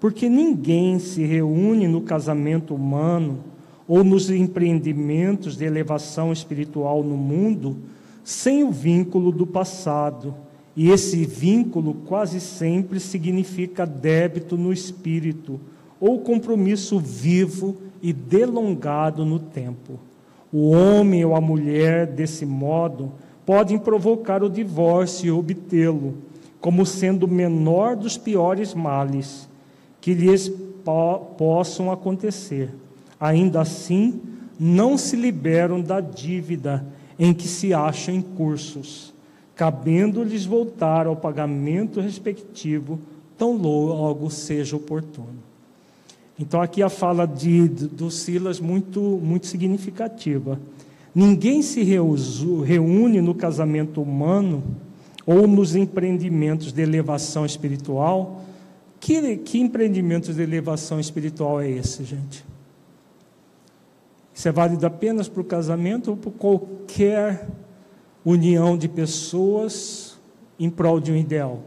porque ninguém se reúne no casamento humano ou nos empreendimentos de elevação espiritual no mundo sem o vínculo do passado. E esse vínculo quase sempre significa débito no espírito ou compromisso vivo e delongado no tempo. O homem ou a mulher, desse modo, podem provocar o divórcio e obtê-lo, como sendo o menor dos piores males que lhes po possam acontecer. Ainda assim, não se liberam da dívida em que se acham em cursos, cabendo-lhes voltar ao pagamento respectivo, tão logo seja oportuno. Então, aqui a fala de, do Silas muito, muito significativa. Ninguém se reúne no casamento humano ou nos empreendimentos de elevação espiritual que, que empreendimento de elevação espiritual é esse, gente? Isso é válido apenas para o casamento ou para qualquer união de pessoas em prol de um ideal?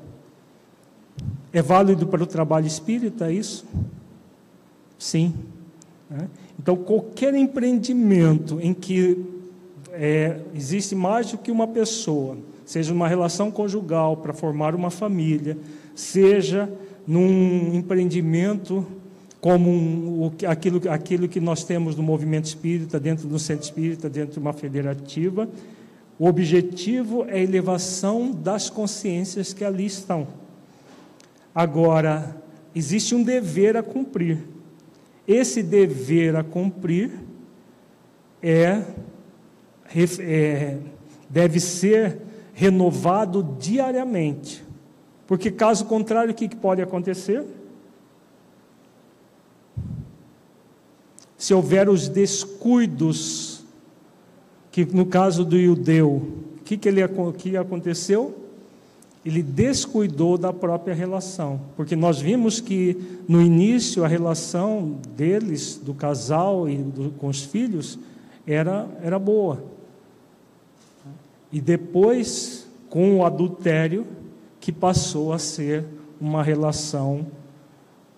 É válido para o trabalho espírita é isso? Sim. Né? Então, qualquer empreendimento em que é, existe mais do que uma pessoa, seja uma relação conjugal para formar uma família, seja num empreendimento como um, aquilo, aquilo que nós temos no movimento espírita, dentro do centro espírita, dentro de uma federativa. O objetivo é a elevação das consciências que ali estão. Agora, existe um dever a cumprir. Esse dever a cumprir é, é deve ser renovado diariamente. Porque, caso contrário, o que pode acontecer? Se houver os descuidos, que no caso do judeu, o que, que, ele, que aconteceu? Ele descuidou da própria relação, porque nós vimos que no início a relação deles, do casal e do, com os filhos, era, era boa. e depois com o adultério, que passou a ser uma relação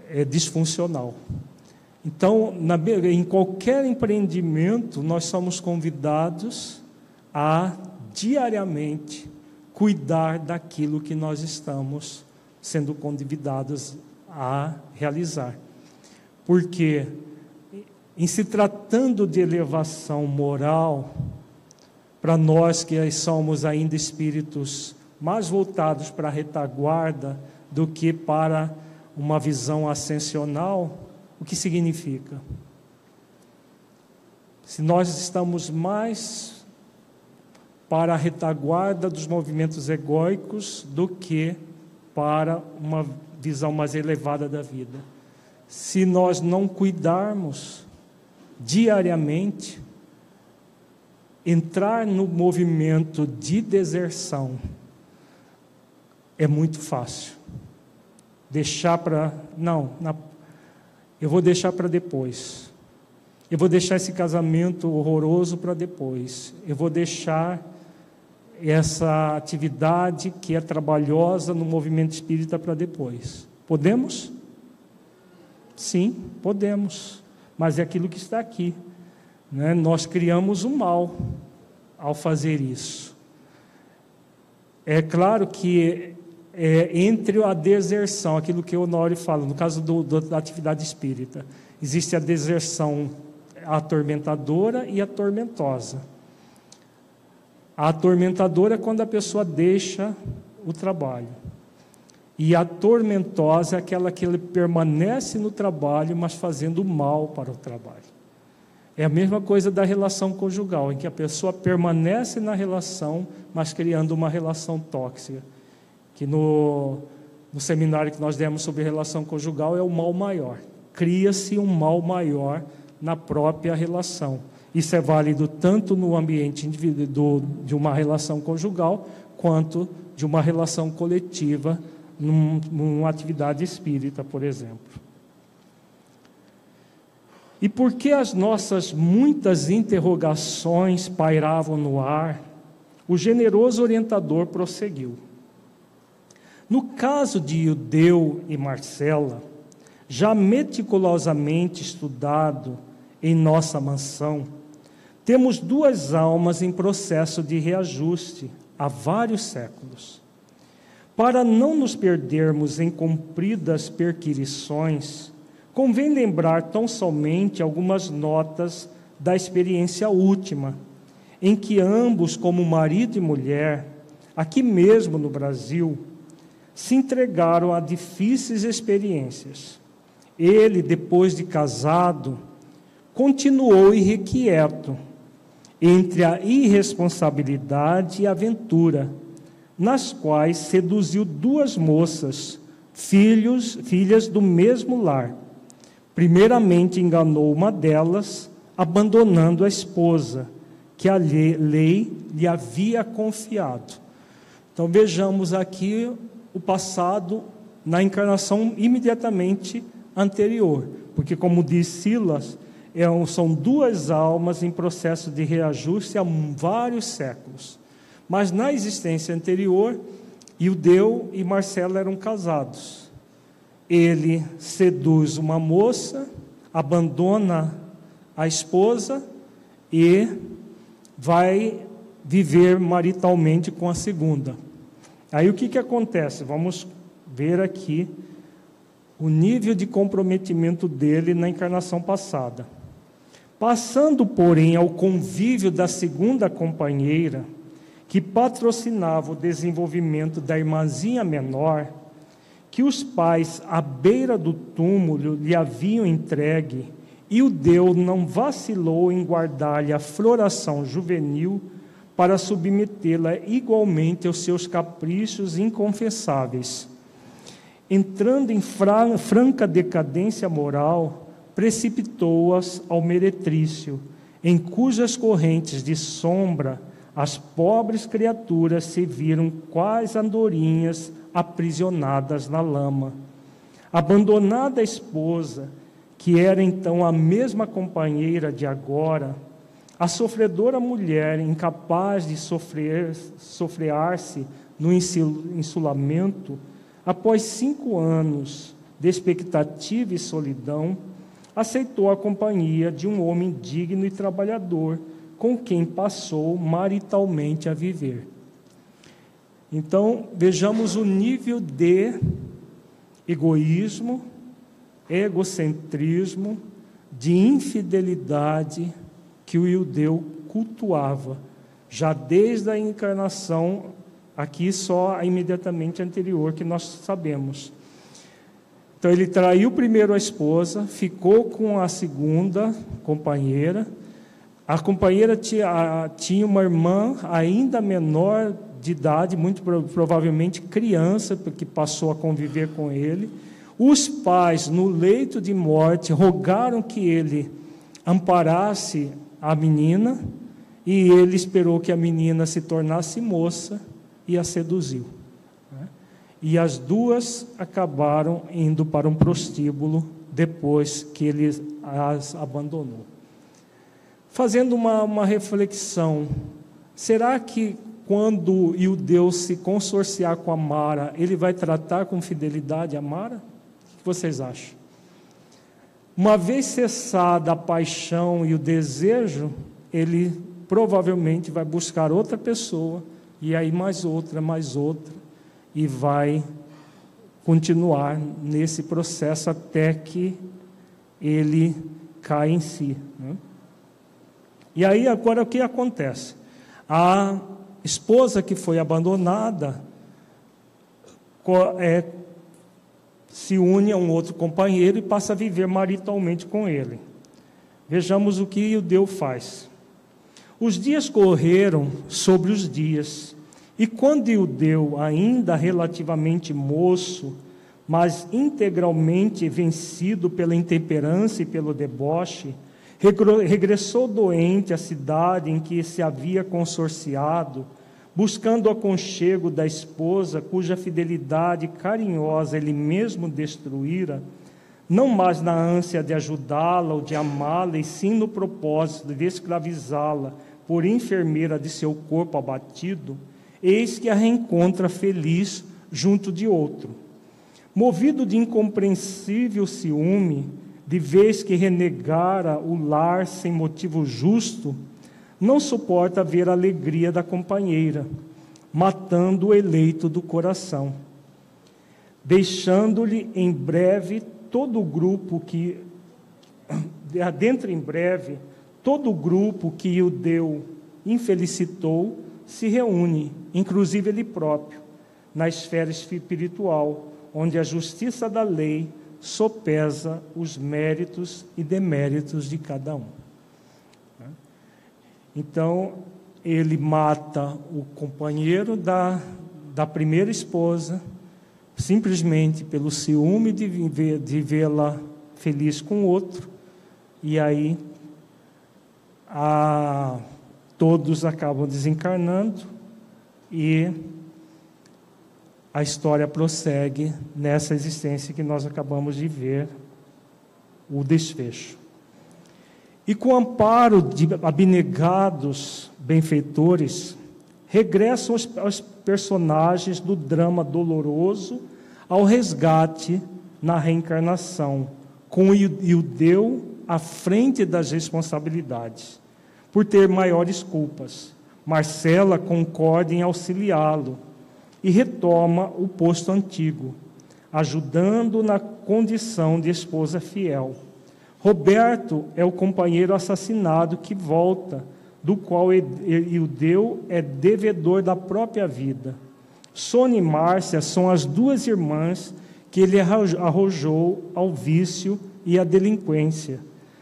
é, disfuncional. Então, na, em qualquer empreendimento, nós somos convidados a diariamente cuidar daquilo que nós estamos sendo convidados a realizar. Porque, em se tratando de elevação moral, para nós que somos ainda espíritos mais voltados para a retaguarda do que para uma visão ascensional, o que significa? Se nós estamos mais para a retaguarda dos movimentos egóicos do que para uma visão mais elevada da vida. Se nós não cuidarmos diariamente, entrar no movimento de deserção é muito fácil. Deixar para. Não, na, eu vou deixar para depois. Eu vou deixar esse casamento horroroso para depois. Eu vou deixar essa atividade que é trabalhosa no movimento espírita para depois. Podemos? Sim, podemos. Mas é aquilo que está aqui. Né? Nós criamos o mal ao fazer isso. É claro que é, entre a deserção, aquilo que o Honório fala, no caso do, do, da atividade espírita, existe a deserção atormentadora e a tormentosa. A atormentadora é quando a pessoa deixa o trabalho. E a tormentosa é aquela que ele permanece no trabalho, mas fazendo mal para o trabalho. É a mesma coisa da relação conjugal, em que a pessoa permanece na relação, mas criando uma relação tóxica que no, no seminário que nós demos sobre relação conjugal é o mal maior. Cria-se um mal maior na própria relação. Isso é válido tanto no ambiente individual de uma relação conjugal, quanto de uma relação coletiva, num, numa atividade espírita, por exemplo. E porque as nossas muitas interrogações pairavam no ar, o generoso orientador prosseguiu. No caso de Judeu e Marcela, já meticulosamente estudado em nossa mansão, temos duas almas em processo de reajuste há vários séculos. Para não nos perdermos em compridas perquirições, convém lembrar tão somente algumas notas da experiência última, em que ambos, como marido e mulher, aqui mesmo no Brasil, se entregaram a difíceis experiências. Ele, depois de casado, continuou irrequieto entre a irresponsabilidade e a aventura, nas quais seduziu duas moças, filhos, filhas do mesmo lar. Primeiramente enganou uma delas, abandonando a esposa, que a lei lhe havia confiado. Então vejamos aqui o passado na encarnação imediatamente anterior, porque, como diz Silas, é são duas almas em processo de reajuste há vários séculos. Mas na existência anterior, Ildeu e Marcelo eram casados. Ele seduz uma moça, abandona a esposa e vai viver maritalmente com a segunda. Aí o que, que acontece? Vamos ver aqui o nível de comprometimento dele na encarnação passada. Passando, porém, ao convívio da segunda companheira, que patrocinava o desenvolvimento da irmãzinha menor, que os pais, à beira do túmulo, lhe haviam entregue, e o Deus não vacilou em guardar-lhe a floração juvenil para submetê-la igualmente aos seus caprichos inconfessáveis. Entrando em franca decadência moral, precipitou-as ao meretrício, em cujas correntes de sombra as pobres criaturas se viram quais andorinhas aprisionadas na lama. Abandonada a esposa, que era então a mesma companheira de agora, A sofredora mulher, incapaz de sofrer, sofrear-se no insulamento, após cinco anos de expectativa e solidão, aceitou a companhia de um homem digno e trabalhador, com quem passou maritalmente a viver. Então, vejamos o nível de egoísmo, egocentrismo, de infidelidade que o judeu cultuava, já desde a encarnação, aqui só a imediatamente anterior que nós sabemos. Então ele traiu primeiro a esposa, ficou com a segunda companheira. A companheira tinha, tinha uma irmã ainda menor de idade, muito provavelmente criança, porque passou a conviver com ele. Os pais, no leito de morte, rogaram que ele amparasse a menina, e ele esperou que a menina se tornasse moça e a seduziu. Né? E as duas acabaram indo para um prostíbulo depois que ele as abandonou. Fazendo uma, uma reflexão, será que quando o Deus se consorciar com a Mara, ele vai tratar com fidelidade a Mara? O que vocês acham? Uma vez cessada a paixão e o desejo, ele provavelmente vai buscar outra pessoa, e aí mais outra, mais outra, e vai continuar nesse processo até que ele cai em si. Né? E aí agora o que acontece? A esposa que foi abandonada é, se une a um outro companheiro e passa a viver maritalmente com ele. Vejamos o que Deus faz. Os dias correram sobre os dias, e quando Eudeu, ainda relativamente moço, mas integralmente vencido pela intemperança e pelo deboche, regressou doente à cidade em que se havia consorciado, buscando o aconchego da esposa, cuja fidelidade carinhosa ele mesmo destruíra, não mais na ânsia de ajudá-la ou de amá-la, e sim no propósito de escravizá-la por enfermeira de seu corpo abatido, eis que a reencontra feliz junto de outro. Movido de incompreensível ciúme, de vez que renegara o lar sem motivo justo, não suporta ver a alegria da companheira, matando o eleito do coração, deixando-lhe em breve todo o grupo que, (clears throat) dentro em breve, todo o grupo que o deu infelicitou se reúne, inclusive ele próprio, na esfera espiritual, onde a justiça da lei sopesa os méritos e deméritos de cada um. Então, ele mata o companheiro da, da primeira esposa, simplesmente pelo ciúme de, de vê-la feliz com outro, e aí a, todos acabam desencarnando e a história prossegue nessa existência que nós acabamos de ver o desfecho. E com o amparo de abnegados benfeitores, regressam os, personagens do drama doloroso ao resgate na reencarnação, com o Iudeu à frente das responsabilidades, por ter maiores culpas. Marcela concorda em auxiliá-lo e retoma o posto antigo, ajudando na condição de esposa fiel Roberto é o companheiro assassinado que volta, do qual Eudeu é devedor da própria vida. Sônia e Márcia são as duas irmãs que ele arrojou ao vício e à delinquência,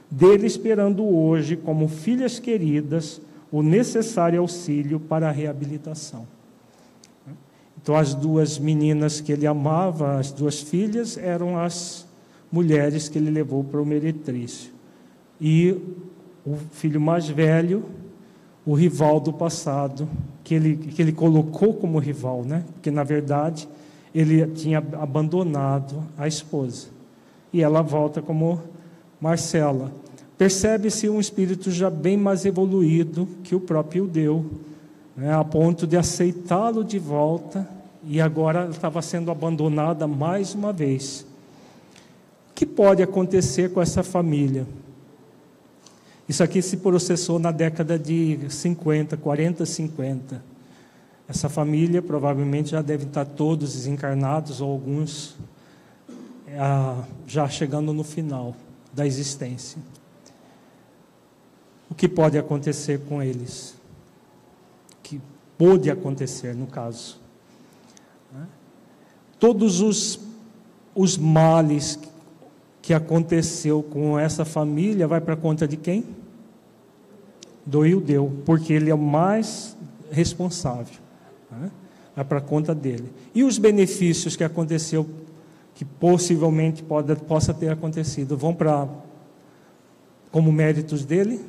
dele esperando hoje, como filhas queridas, o necessário auxílio para a reabilitação. Então, as duas meninas que ele amava, as duas filhas, eram as mulheres que ele levou para o meretrício. E o filho mais velho, o rival do passado, que ele, que ele colocou como rival, né? porque na verdade ele tinha abandonado a esposa. E ela volta como Marcela. percebe-se um espírito já bem mais evoluído que o próprio Deus, né, a ponto de aceitá-lo de volta e agora estava sendo abandonada mais uma vez. Que pode acontecer com essa família? Isso aqui se processou na década de 50, 40, 50. Essa família provavelmente já deve estar todos desencarnados ou alguns é, já chegando no final da existência o que pode acontecer com eles. O que pôde acontecer, no caso. Né? Todos os, os males que aconteceu com essa família vai para conta de quem? Do Ildeu, porque ele é o mais responsável. Né? Vai para conta dele. E os benefícios que aconteceu, que possivelmente pode, possa ter acontecido, vão para como méritos dele?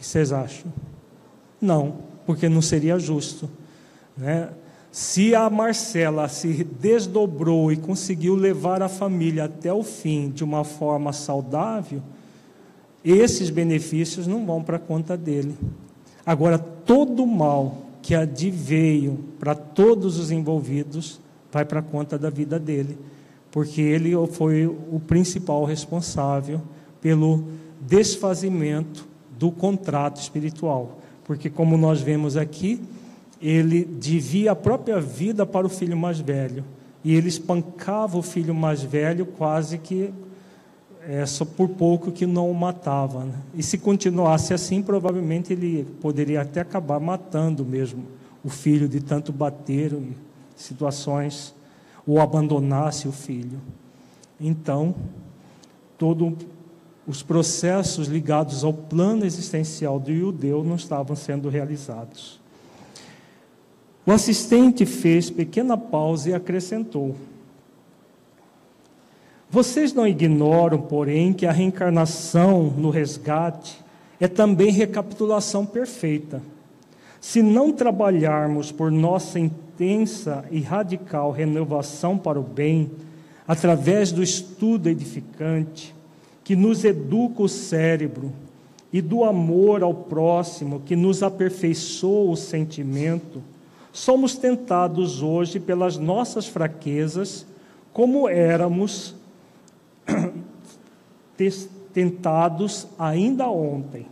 que vocês acham? Não, porque não seria justo. Né? Se a Marcela se desdobrou e conseguiu levar a família até o fim de uma forma saudável, esses benefícios não vão para a conta dele. Agora, todo o mal que adveio para todos os envolvidos vai para a conta da vida dele, porque ele foi o principal responsável pelo desfazimento do contrato espiritual. Porque, como nós vemos aqui, ele devia a própria vida para o filho mais velho. E ele espancava o filho mais velho quase que é, só por pouco que não o matava. Né? E se continuasse assim, provavelmente ele poderia até acabar matando mesmo o filho de tanto bater em situações, ou abandonasse o filho. Então, todo os processos ligados ao plano existencial do judeu não estavam sendo realizados. O assistente fez pequena pausa e acrescentou: Vocês não ignoram, porém, que a reencarnação no resgate é também recapitulação perfeita. Se não trabalharmos por nossa intensa e radical renovação para o bem, através do estudo edificante, que nos educa o cérebro, e do amor ao próximo, que nos aperfeiçoa o sentimento, somos tentados hoje pelas nossas fraquezas, como éramos (clears throat) tentados ainda ontem,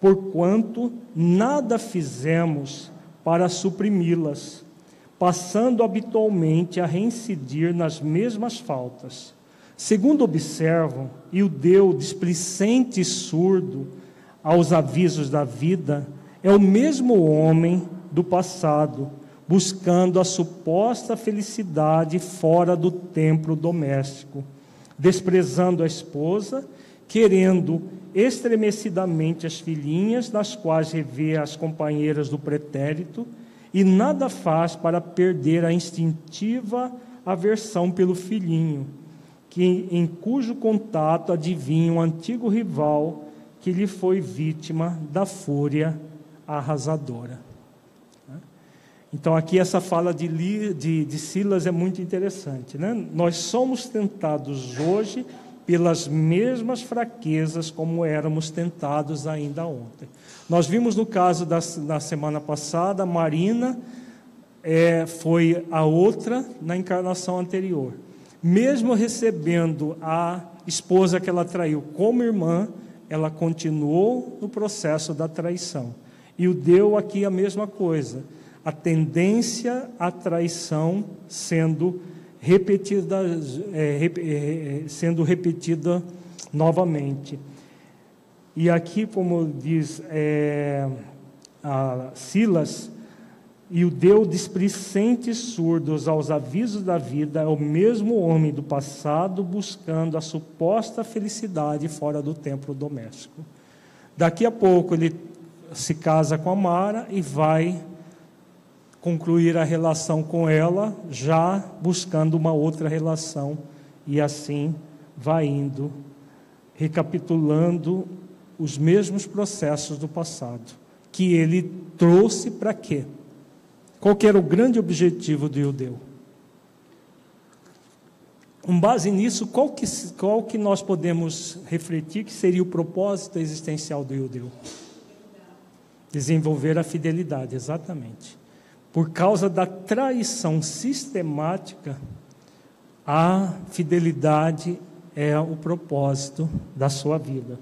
porquanto nada fizemos para suprimi-las, passando habitualmente a reincidir nas mesmas faltas. Segundo observam, e o Deus displicente e surdo aos avisos da vida é o mesmo homem do passado, buscando a suposta felicidade fora do templo doméstico, desprezando a esposa, querendo estremecidamente as filhinhas, das quais revê as companheiras do pretérito, e nada faz para perder a instintiva aversão pelo filhinho que, em cujo contato adivinha um antigo rival que lhe foi vítima da fúria arrasadora. Então, aqui essa fala de, de, de Silas é muito interessante. Né? Nós somos tentados hoje pelas mesmas fraquezas como éramos tentados ainda ontem. Nós vimos no caso da, da semana passada, Marina é, foi a outra na encarnação anterior mesmo recebendo a esposa que ela traiu como irmã, ela continuou no processo da traição. E o deu aqui a mesma coisa, a tendência à traição sendo repetida, é, é, sendo repetida novamente. E aqui, como diz é, Silas, e o Deus displicente surdos aos avisos da vida é o mesmo homem do passado buscando a suposta felicidade fora do templo doméstico. Daqui a pouco ele se casa com a Mara e vai concluir a relação com ela, já buscando uma outra relação, e assim vai indo, recapitulando os mesmos processos do passado, que ele trouxe para quê? Qual que era o grande objetivo do judeu? com base nisso, qual que, qual que nós podemos refletir que seria o propósito existencial do judeu? Desenvolver a fidelidade, exatamente. Por causa da traição sistemática, a fidelidade é o propósito da sua vida.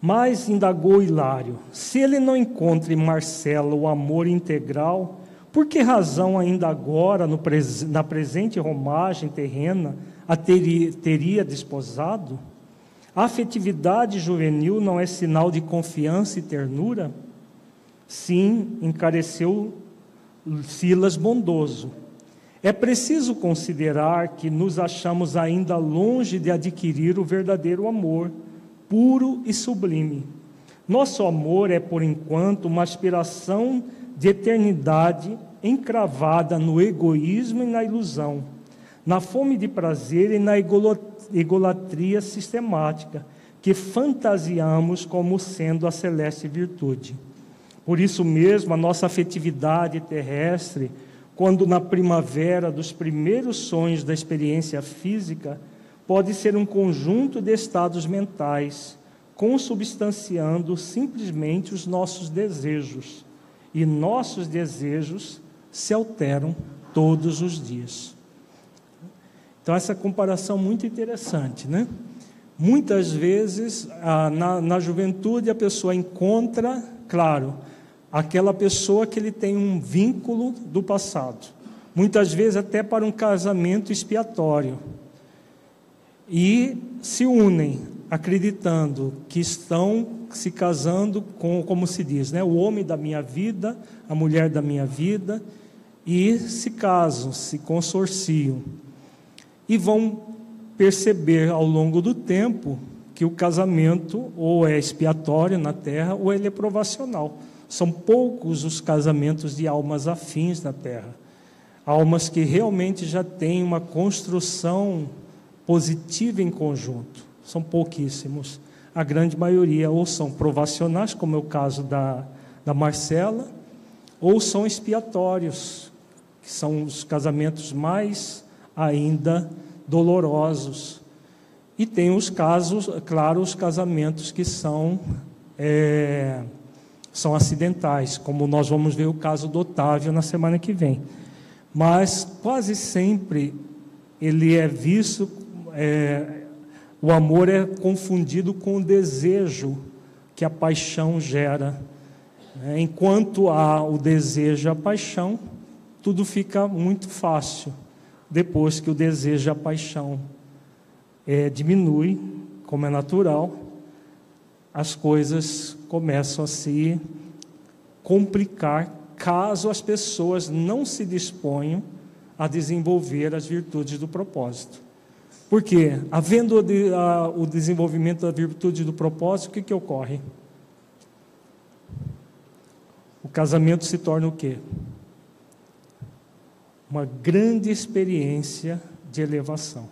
Mas indagou Hilário: se ele não encontra em Marcela o amor integral, por que razão ainda agora, pres na presente romagem terrena, a teria, teria desposado? A afetividade juvenil não é sinal de confiança e ternura? Sim, encareceu Silas bondoso. É preciso considerar que nos achamos ainda longe de adquirir o verdadeiro amor, puro e sublime. Nosso amor é, por enquanto, uma aspiração de eternidade encravada no egoísmo e na ilusão, na fome de prazer e na egolatria sistemática, que fantasiamos como sendo a celeste virtude. Por isso mesmo, a nossa afetividade terrestre, quando na primavera dos primeiros sonhos da experiência física, pode ser um conjunto de estados mentais, consubstanciando simplesmente os nossos desejos e nossos desejos se alteram todos os dias. Então, essa comparação muito interessante, né? Muitas vezes, na, na juventude, a pessoa encontra, claro, aquela pessoa que ele tem um vínculo do passado. Muitas vezes, até para um casamento expiatório. E se unem, acreditando que estão se casando com, como se diz, né, o homem da minha vida, a mulher da minha vida, e se casam, se consorciam. E vão perceber ao longo do tempo que o casamento ou é expiatório na terra ou ele é provacional. São poucos os casamentos de almas afins na terra. Almas que realmente já têm uma construção positiva em conjunto. São pouquíssimos a grande maioria ou são provacionais, como é o caso da, da Marcela, ou são expiatórios, que são os casamentos mais ainda dolorosos. E tem os casos, claro, os casamentos que são, é, são acidentais, como nós vamos ver o caso do Otávio na semana que vem. Mas quase sempre ele é visto é, o amor é confundido com o desejo que a paixão gera. É, enquanto há o desejo e a paixão, tudo fica muito fácil. Depois que o desejo e a paixão é, diminui, como é natural, as coisas começam a se complicar caso as pessoas não se disponham a desenvolver as virtudes do propósito. Porque, havendo o desenvolvimento da virtude do propósito, o que, que ocorre? O casamento se torna o quê? Uma grande experiência de elevação.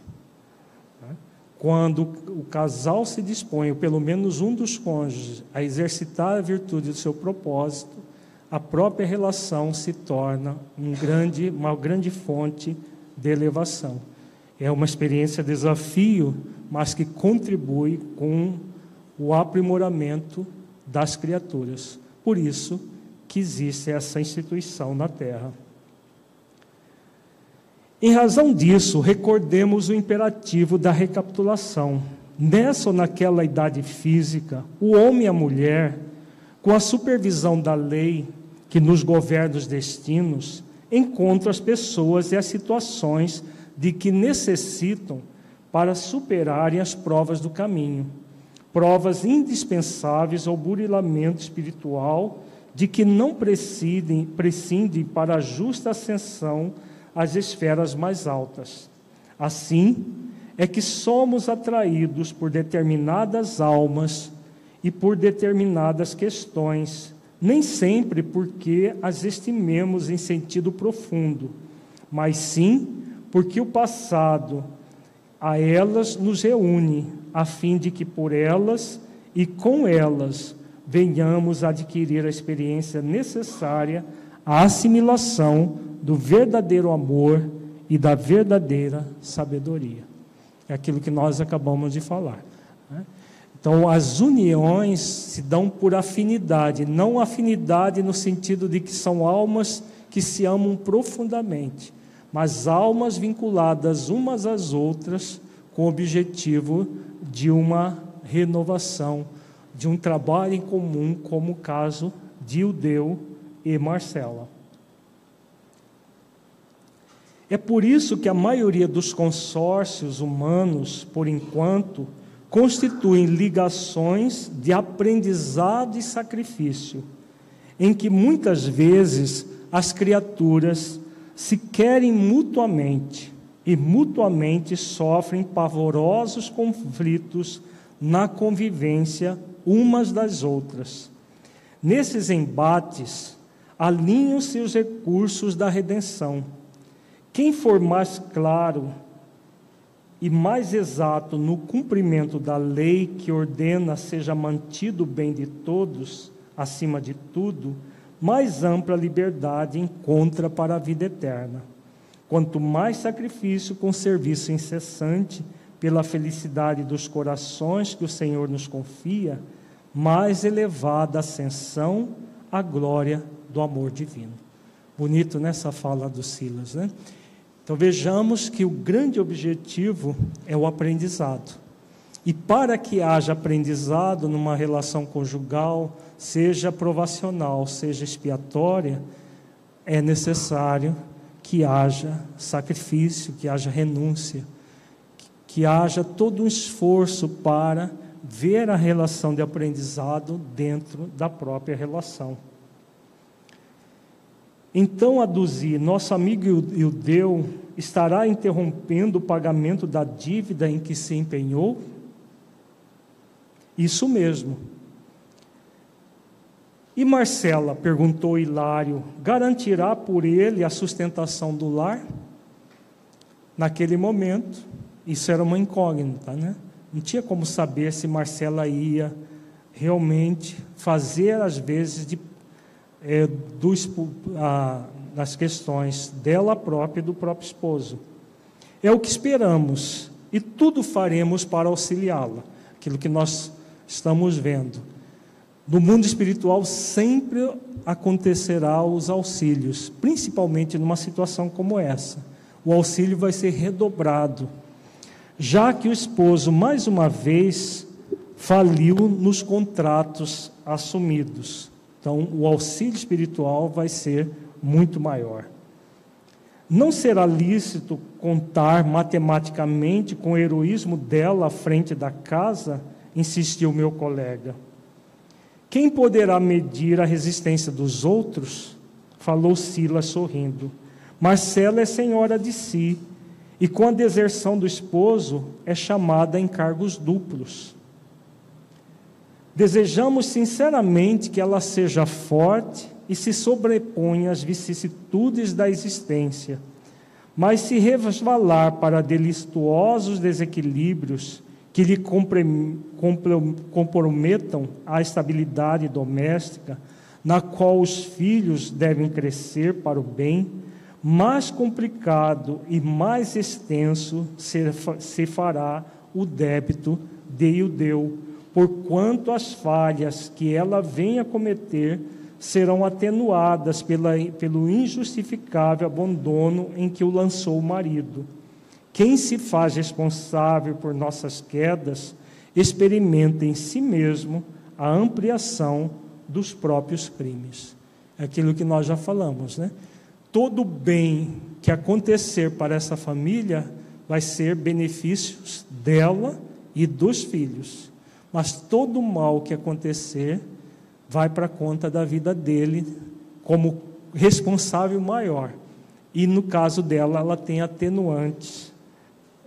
Né? Quando o casal se dispõe, ou pelo menos um dos cônjuges, a exercitar a virtude do seu propósito, a própria relação se torna um grande, uma grande fonte de elevação. É uma experiência desafio, mas que contribui com o aprimoramento das criaturas. Por isso que existe essa instituição na Terra. Em razão disso, recordemos o imperativo da recapitulação. Nessa ou naquela idade física, o homem e a mulher, com a supervisão da lei que nos governa os destinos, encontram as pessoas e as situações de que necessitam para superarem as provas do caminho, provas indispensáveis ao burilamento espiritual, de que não prescindem, prescindem para a justa ascensão às esferas mais altas. Assim, é que somos atraídos por determinadas almas e por determinadas questões, nem sempre porque as estimemos em sentido profundo, mas sim porque o passado a elas nos reúne, a fim de que por elas e com elas venhamos a adquirir a experiência necessária a assimilação do verdadeiro amor e da verdadeira sabedoria. É aquilo que nós acabamos de falar. Né? Então, as uniões se dão por afinidade, não afinidade no sentido de que são almas que se amam profundamente, mas almas vinculadas umas às outras com o objetivo de uma renovação, de um trabalho em comum, como o caso de Ildeu e Marcela. É por isso que a maioria dos consórcios humanos, por enquanto, constituem ligações de aprendizado e sacrifício, em que muitas vezes as criaturas se querem mutuamente e mutuamente sofrem pavorosos conflitos na convivência umas das outras. Nesses embates, alinham-se os recursos da redenção. Quem for mais claro e mais exato no cumprimento da lei que ordena seja mantido o bem de todos, acima de tudo, mais ampla liberdade encontra para a vida eterna. Quanto mais sacrifício com serviço incessante pela felicidade dos corações que o Senhor nos confia, mais elevada a ascensão à glória do amor divino. Bonito nessa fala do Silas, né? Então vejamos que o grande objetivo é o aprendizado. E para que haja aprendizado numa relação conjugal, seja provacional, seja expiatória, é necessário que haja sacrifício, que haja renúncia, que haja todo um esforço para ver a relação de aprendizado dentro da própria relação. Então, aduzir, nosso amigo Ildeu estará interrompendo o pagamento da dívida em que se empenhou? Isso mesmo. E Marcela, perguntou Hilário, garantirá por ele a sustentação do lar? Naquele momento, isso era uma incógnita, né? Não tinha como saber se Marcela ia realmente fazer, às vezes, de, é, a, das questões dela própria e do próprio esposo. É o que esperamos e tudo faremos para auxiliá-la, aquilo que nós estamos vendo. No mundo espiritual sempre acontecerá os auxílios, principalmente numa situação como essa. O auxílio vai ser redobrado, já que o esposo, mais uma vez, faliu nos contratos assumidos. Então, o auxílio espiritual vai ser muito maior. Não será lícito contar matematicamente com o heroísmo dela à frente da casa, insistiu meu colega. Quem poderá medir a resistência dos outros? Falou Silas sorrindo. Marcela é senhora de si e, com a deserção do esposo, é chamada em cargos duplos. Desejamos sinceramente que ela seja forte e se sobreponha às vicissitudes da existência, mas se resvalar para delituosos desequilíbrios que lhe comprometam a estabilidade doméstica, na qual os filhos devem crescer para o bem, mais complicado e mais extenso se fará o débito de Iudeu, porquanto as falhas que ela venha cometer serão atenuadas pela, pelo injustificável abandono em que o lançou o marido quem se faz responsável por nossas quedas experimenta em si mesmo a ampliação dos próprios crimes. É aquilo que nós já falamos, né? Todo bem que acontecer para essa família vai ser benefícios dela e dos filhos. Mas todo mal que acontecer vai para conta da vida dele como responsável maior. E no caso dela, ela tem atenuantes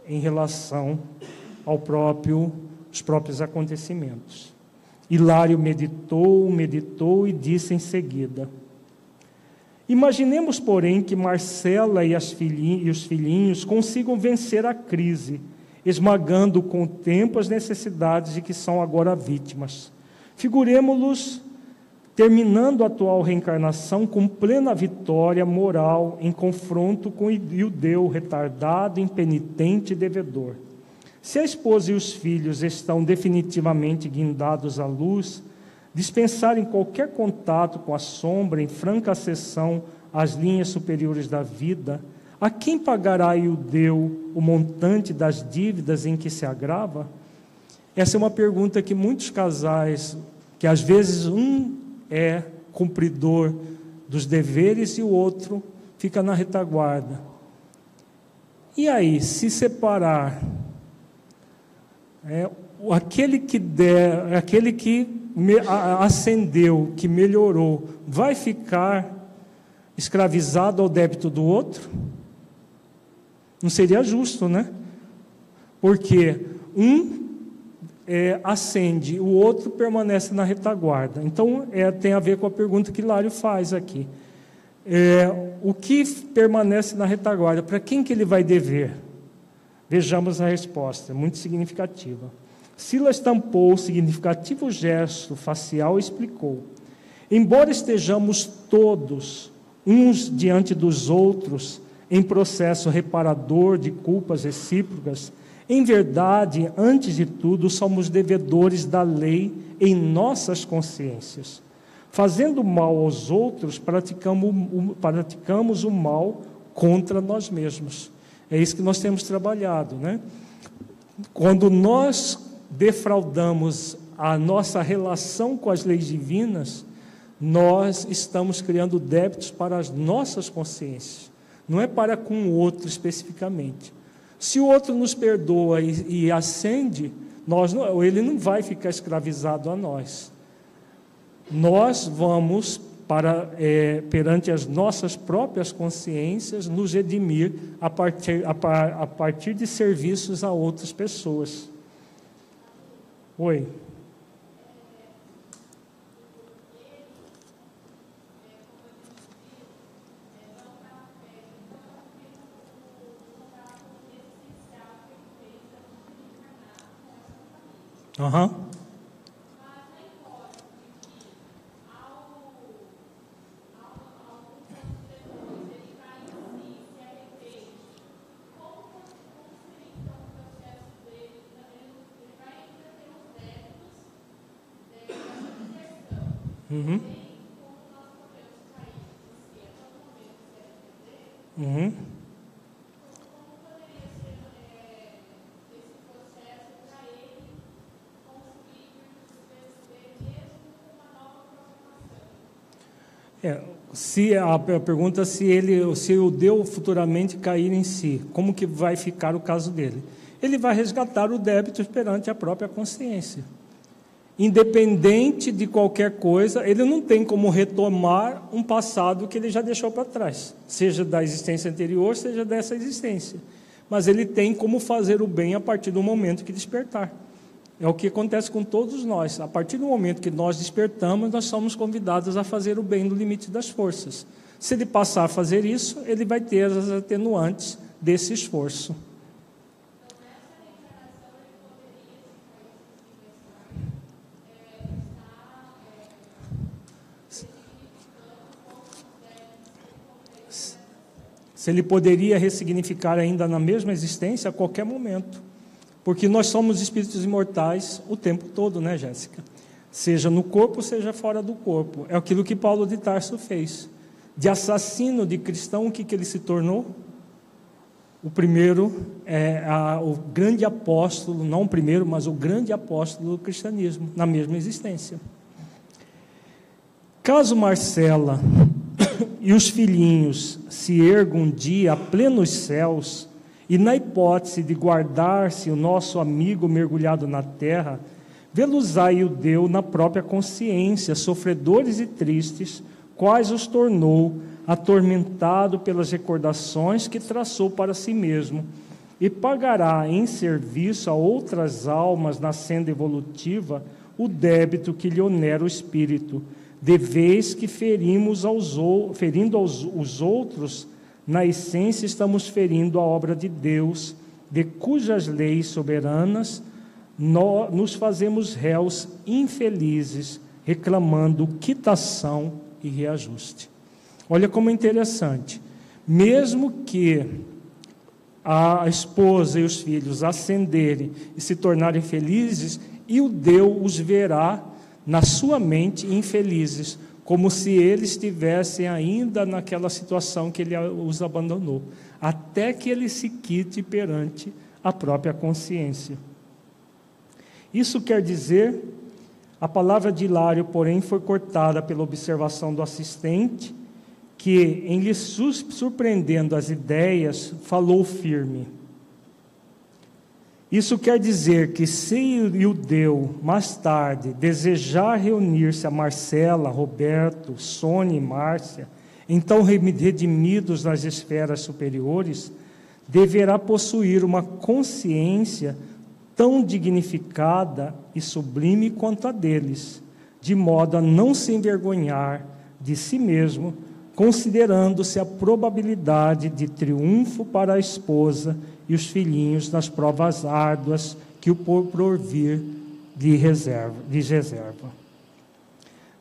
em relação ao próprio, os próprios acontecimentos. Hilário meditou, meditou e disse em seguida: Imaginemos, porém, que Marcela e, e os filhinhos consigam vencer a crise, esmagando com o tempo as necessidades de que são agora vítimas. Figuremos-los terminando a atual reencarnação com plena vitória moral em confronto com o judeu retardado, impenitente e devedor. Se a esposa e os filhos estão definitivamente guindados à luz, dispensarem qualquer contato com a sombra em franca acessão às linhas superiores da vida, a quem pagará o deu o montante das dívidas em que se agrava? Essa é uma pergunta que muitos casais, que às vezes um é cumpridor dos deveres e o outro fica na retaguarda. E aí, se separar, é, aquele que der, aquele que me, ascendeu, que melhorou, vai ficar escravizado ao débito do outro? Não seria justo, né? Porque um é, acende, o outro permanece na retaguarda. Então, é, tem a ver com a pergunta que Lário faz aqui. É, o que permanece na retaguarda? Para quem que ele vai dever? Vejamos a resposta, muito significativa. Silas tampou o significativo gesto facial e explicou: Embora estejamos todos uns diante dos outros em processo reparador de culpas recíprocas, em verdade, antes de tudo, somos devedores da lei em nossas consciências. Fazendo mal aos outros, praticamos, o mal contra nós mesmos. É isso que nós temos trabalhado, né? Quando nós defraudamos a nossa relação com as leis divinas, nós estamos criando débitos para as nossas consciências não é para com o outro especificamente. Se o outro nos perdoa e, e acende, nós não, ele não vai ficar escravizado a nós. Nós vamos para é, perante as nossas próprias consciências nos redimir a partir, a, a partir de serviços a outras pessoas. Oi. Aham. Uhum. Uhum. Uhum. É, se a pergunta se ele, se o deu futuramente cair em si, como que vai ficar o caso dele? Ele vai resgatar o débito perante a própria consciência. Independente de qualquer coisa, ele não tem como retomar um passado que ele já deixou para trás, seja da existência anterior, seja dessa existência. Mas ele tem como fazer o bem a partir do momento que despertar. É o que acontece com todos nós. A partir do momento que nós despertamos, nós somos convidados a fazer o bem no limite das forças. Se ele passar a fazer isso, ele vai ter as atenuantes desse esforço. Se ele poderia ressignificar ainda na mesma existência a qualquer momento. Porque nós somos espíritos imortais o tempo todo, né, Jéssica? Seja no corpo, seja fora do corpo. É aquilo que Paulo de Tarso fez. De assassino de cristão, o que, que ele se tornou? O primeiro, é a, o grande apóstolo, não o primeiro, mas o grande apóstolo do cristianismo, na mesma existência. Caso Marcela (coughs) e os filhinhos se ergam um dia a plenos céus, e na hipótese de guardar-se o nosso amigo mergulhado na terra, Veluzai o deu na própria consciência, sofredores e tristes, quais os tornou atormentado pelas recordações que traçou para si mesmo, e pagará em serviço a outras almas na senda evolutiva o débito que lhe onera o espírito, de vez que ferimos aos, ferindo aos os outros na essência, estamos ferindo a obra de Deus, de cujas leis soberanas nós nos fazemos réus infelizes, reclamando quitação e reajuste. Olha como é interessante. Mesmo que a esposa e os filhos ascenderem e se tornarem felizes, e o Deus os verá na sua mente infelizes, como se eles estivessem ainda naquela situação que ele os abandonou, até que ele se quite perante a própria consciência. Isso quer dizer, a palavra de Hilário, porém, foi cortada pela observação do assistente, que, em lhe surpreendendo as ideias, falou firme. Isso quer dizer que se o deu mais tarde desejar reunir-se a Marcela, Roberto, Sônia e Márcia, então redimidos nas esferas superiores, deverá possuir uma consciência tão dignificada e sublime quanto a deles, de modo a não se envergonhar de si mesmo, considerando-se a probabilidade de triunfo para a esposa e os filhinhos nas provas árduas que o porvir lhe reserva, lhes reserva.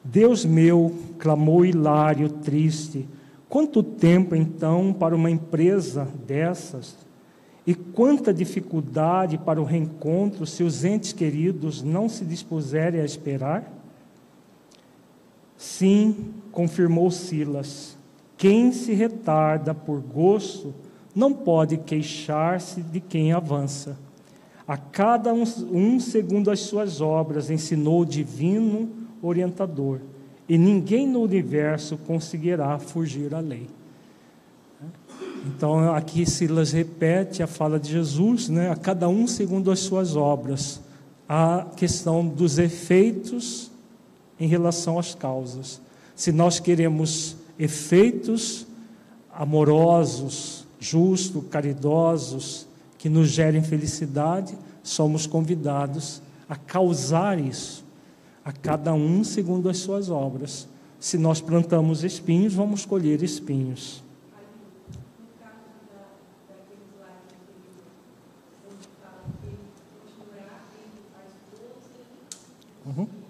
Deus meu, clamou Hilário triste, quanto tempo então para uma empresa dessas? E quanta dificuldade para o reencontro se os entes queridos não se dispuserem a esperar? Sim, confirmou Silas, quem se retarda por gosto não pode queixar-se de quem avança. A cada um, um segundo as suas obras ensinou o divino orientador, e ninguém no universo conseguirá fugir à lei. Então, aqui Silas repete a fala de Jesus, né? a cada um segundo as suas obras, a questão dos efeitos em relação às causas. Se nós queremos efeitos amorosos, justos, caridosos, que nos gerem felicidade, somos convidados a causar isso, a cada um segundo as suas obras. Se nós plantamos espinhos, vamos colher espinhos. Uhum.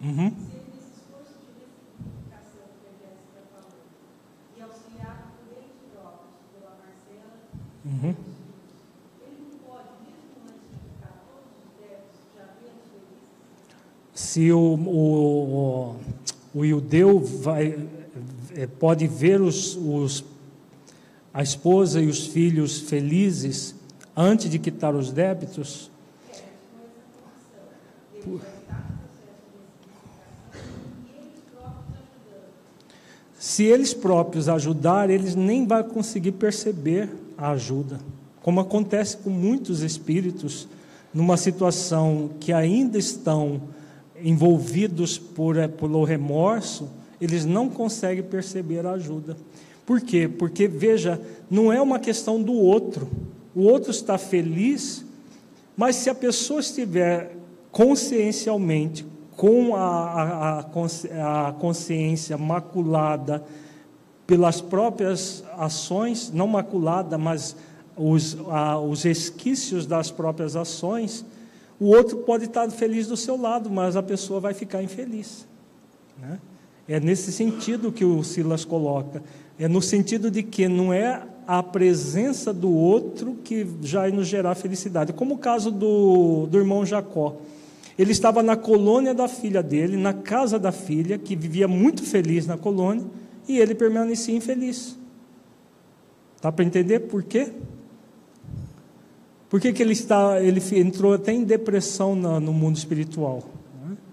Uhum. Uhum. Se o, o, o judeu vai, é, pode ver os, os, a esposa e os filhos felizes antes de quitar os débitos, se eles próprios ajudar, eles nem vão conseguir perceber a ajuda. Como acontece com muitos espíritos numa situação que ainda estão envolvidos por, eh, pelo remorso, eles não conseguem perceber a ajuda. Por quê? Porque, veja, não é uma questão do outro. O outro está feliz, mas se a pessoa estiver consciencialmente com a, a, a consciência maculada pelas próprias ações, não maculada, mas os, a, os esquícios das próprias ações, o outro pode estar feliz do seu lado, mas a pessoa vai ficar infeliz. Né? É nesse sentido que o Silas coloca. É no sentido de que não é a presença do outro que já nos gerar felicidade. Como o caso do, do irmão Jacó. Ele estava na colônia da filha dele, na casa da filha, que vivia muito feliz na colônia, e ele permanecia infeliz. Dá para entender por quê? Por que, que ele, está, ele entrou até em depressão no, no mundo espiritual?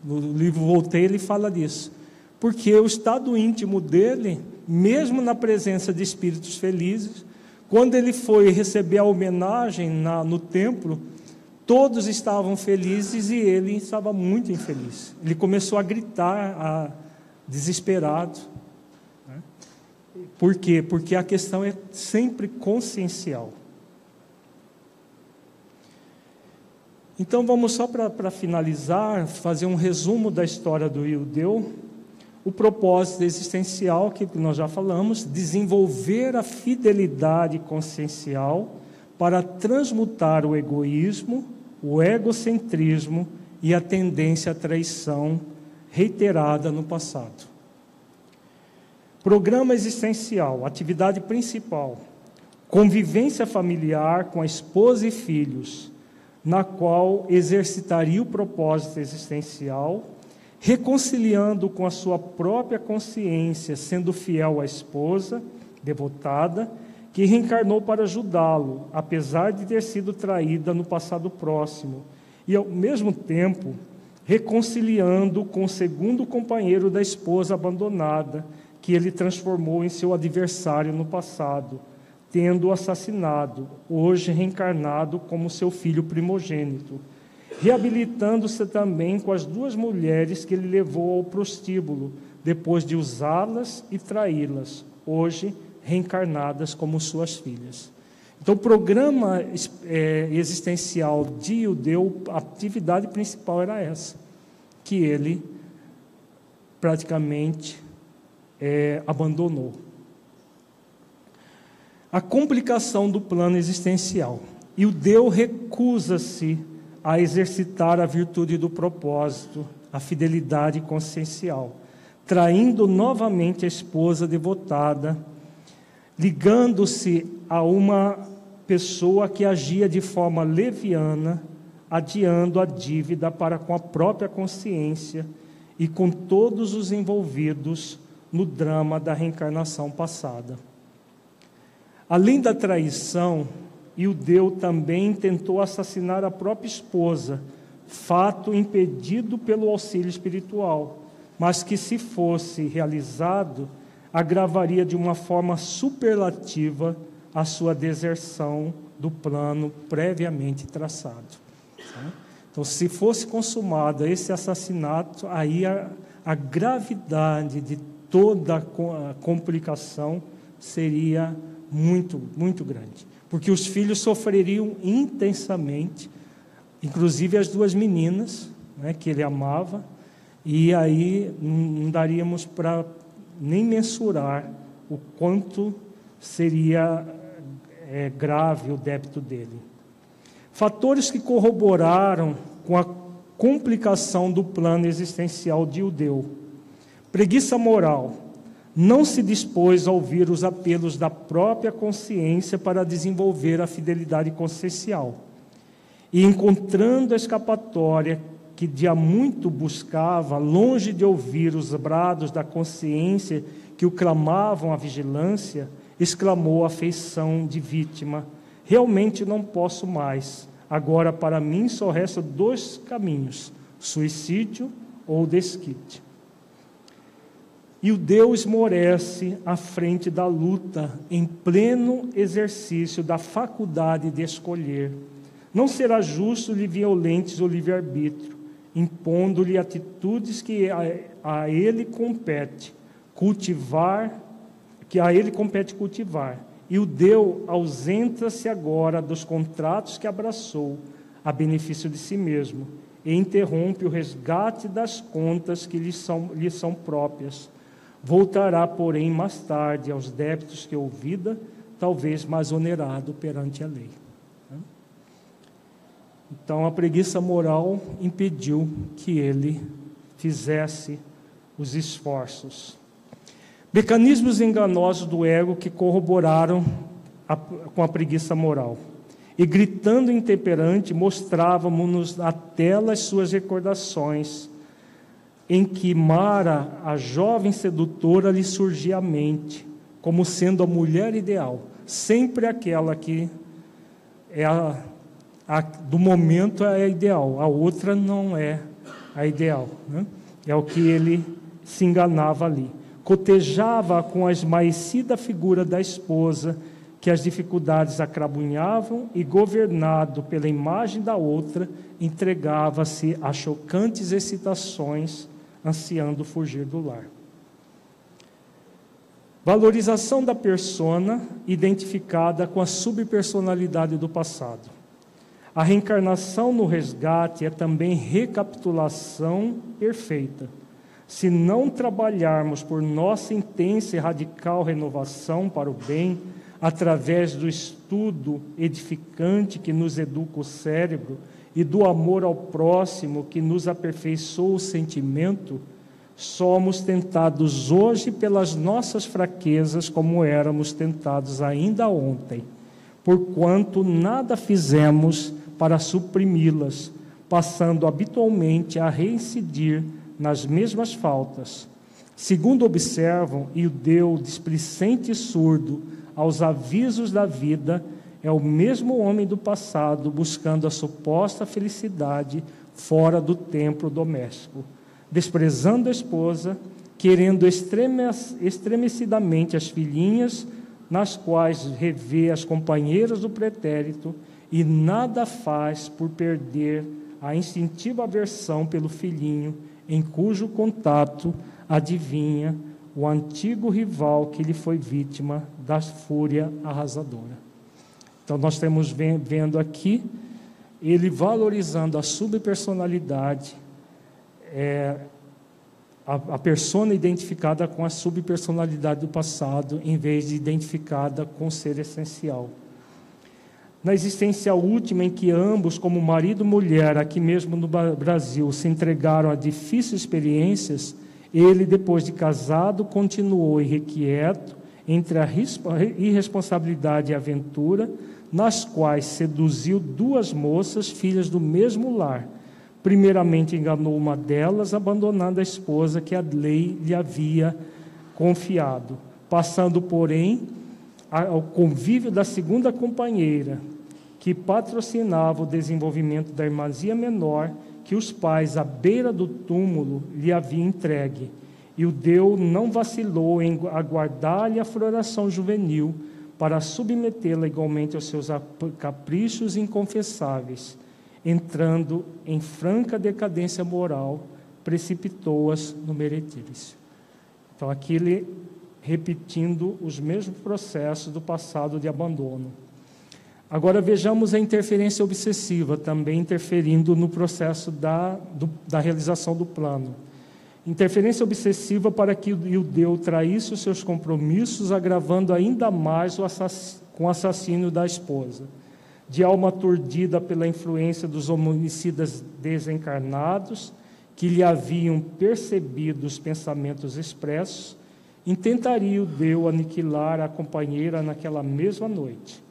No livro Voltei ele fala disso. Porque o estado íntimo dele, mesmo na presença de espíritos felizes, quando ele foi receber a homenagem na, no templo, todos estavam felizes e ele estava muito infeliz. Ele começou a gritar, a, desesperado. Por quê? Porque a questão é sempre consciencial. Então vamos só para finalizar, fazer um resumo da história do Ildeu. O propósito existencial, que nós já falamos, desenvolver a fidelidade consciencial para transmutar o egoísmo o egocentrismo e a tendência à traição reiterada no passado. Programa existencial, atividade principal: convivência familiar com a esposa e filhos, na qual exercitaria o propósito existencial, reconciliando com a sua própria consciência, sendo fiel à esposa, devotada, que reencarnou para ajudá-lo, apesar de ter sido traída no passado próximo, e ao mesmo tempo reconciliando com o segundo companheiro da esposa abandonada, que ele transformou em seu adversário no passado tendo-o assassinado, hoje reencarnado como seu filho primogênito, reabilitando-se também com as duas mulheres que ele levou ao prostíbulo, depois de usá-las e traí-las, hoje reencarnadas como suas filhas. Então, o programa é, existencial de Judeu, a atividade principal era essa, que ele praticamente é, abandonou a complicação do plano existencial. O Deus recusa-se a exercitar a virtude do propósito, a fidelidade consciencial, traindo novamente a esposa devotada, ligando-se a uma pessoa que agia de forma leviana, adiando a dívida para com a própria consciência e com todos os envolvidos no drama da reencarnação passada. Além da traição, Ildeu também tentou assassinar a própria esposa, fato impedido pelo auxílio espiritual, mas que, se fosse realizado, agravaria de uma forma superlativa a sua deserção do plano previamente traçado. Então, se fosse consumado esse assassinato, aí a, a gravidade de toda a complicação seria muito, muito grande. Porque os filhos sofreriam intensamente, inclusive as duas meninas, né, que ele amava, e aí não daríamos para nem mensurar o quanto seria é, grave o débito dele. Fatores que corroboraram com a complicação do plano existencial de Udeu. Preguiça moral, não se dispôs a ouvir os apelos da própria consciência para desenvolver a fidelidade consciencial. E encontrando a escapatória que de há muito buscava, longe de ouvir os brados da consciência que o clamavam à vigilância, exclamou a feição de vítima: Realmente não posso mais. Agora para mim só restam dois caminhos: suicídio ou desquite. E o Deus esmorece à frente da luta, em pleno exercício da faculdade de escolher. Não será justo lhe violentes o livre-arbítrio, impondo-lhe atitudes que a, a ele compete cultivar, que a ele compete cultivar. E o Deus ausenta-se agora dos contratos que abraçou, a benefício de si mesmo, e interrompe o resgate das contas que lhe são, lhe são próprias Voltará, porém, mais tarde aos débitos que ouvida, talvez mais onerado perante a lei. Então, a preguiça moral impediu que ele fizesse os esforços. Mecanismos enganosos do ego que corroboraram a, com a preguiça moral. E gritando intemperante, mostrávamos-nos na tela as suas recordações em que Mara, a jovem sedutora, lhe surgia à mente, como sendo a mulher ideal, sempre aquela que é a, a, do momento é a ideal, a outra não é a ideal. Né? É o que ele se enganava ali. Cotejava com a esmaecida figura da esposa, que as dificuldades acrabunhavam e, governado pela imagem da outra, entregava-se a chocantes excitações ansiando fugir do lar. Valorização da persona identificada com a subpersonalidade do passado. A reencarnação no resgate é também recapitulação perfeita. Se não trabalharmos por nossa intensa e radical renovação para o bem, através do estudo edificante que nos educa o cérebro e do amor ao próximo que nos aperfeiçoa o sentimento, somos tentados hoje pelas nossas fraquezas como éramos tentados ainda ontem, porquanto nada fizemos para suprimi-las, passando habitualmente a reincidir nas mesmas faltas. Segundo observam, e o deu displicente e surdo aos avisos da vida, é o mesmo homem do passado buscando a suposta felicidade fora do templo doméstico desprezando a esposa, querendo estremecidamente as filhinhas, nas quais revê as companheiras do pretérito, e nada faz por perder a instintiva aversão pelo filhinho, em cujo contato adivinha o antigo rival que lhe foi vítima da fúria arrasadora. Então, nós estamos vendo aqui ele valorizando a subpersonalidade é, a, a persona identificada com a subpersonalidade do passado, em vez de identificada com o ser essencial. Na existência última, em que ambos, como marido e mulher, aqui mesmo no Brasil, se entregaram a difíceis experiências, ele, depois de casado, continuou irrequieto entre a irresponsabilidade e a aventura, nas quais seduziu duas moças, filhas do mesmo lar, Primeiramente enganou uma delas, abandonando a esposa que a lei lhe havia confiado, passando, porém, ao convívio da segunda companheira, que patrocinava o desenvolvimento da irmãzia menor que os pais, à beira do túmulo, lhe haviam entregue. E o Deus não vacilou em aguardar-lhe a floração juvenil para submetê-la igualmente aos seus caprichos inconfessáveis entrando em franca decadência moral, precipitou-as no meretício. Então, aqui ele repetindo os mesmos processos do passado de abandono. Agora vejamos a interferência obsessiva, também interferindo no processo da, do, da realização do plano. Interferência obsessiva para que o Ildeu traísse os seus compromissos, agravando ainda mais o assass com o assassínio da esposa de alma aturdida pela influência dos homicidas desencarnados, que lhe haviam percebido os pensamentos expressos, intentaria o Deus aniquilar a companheira naquela mesma noite.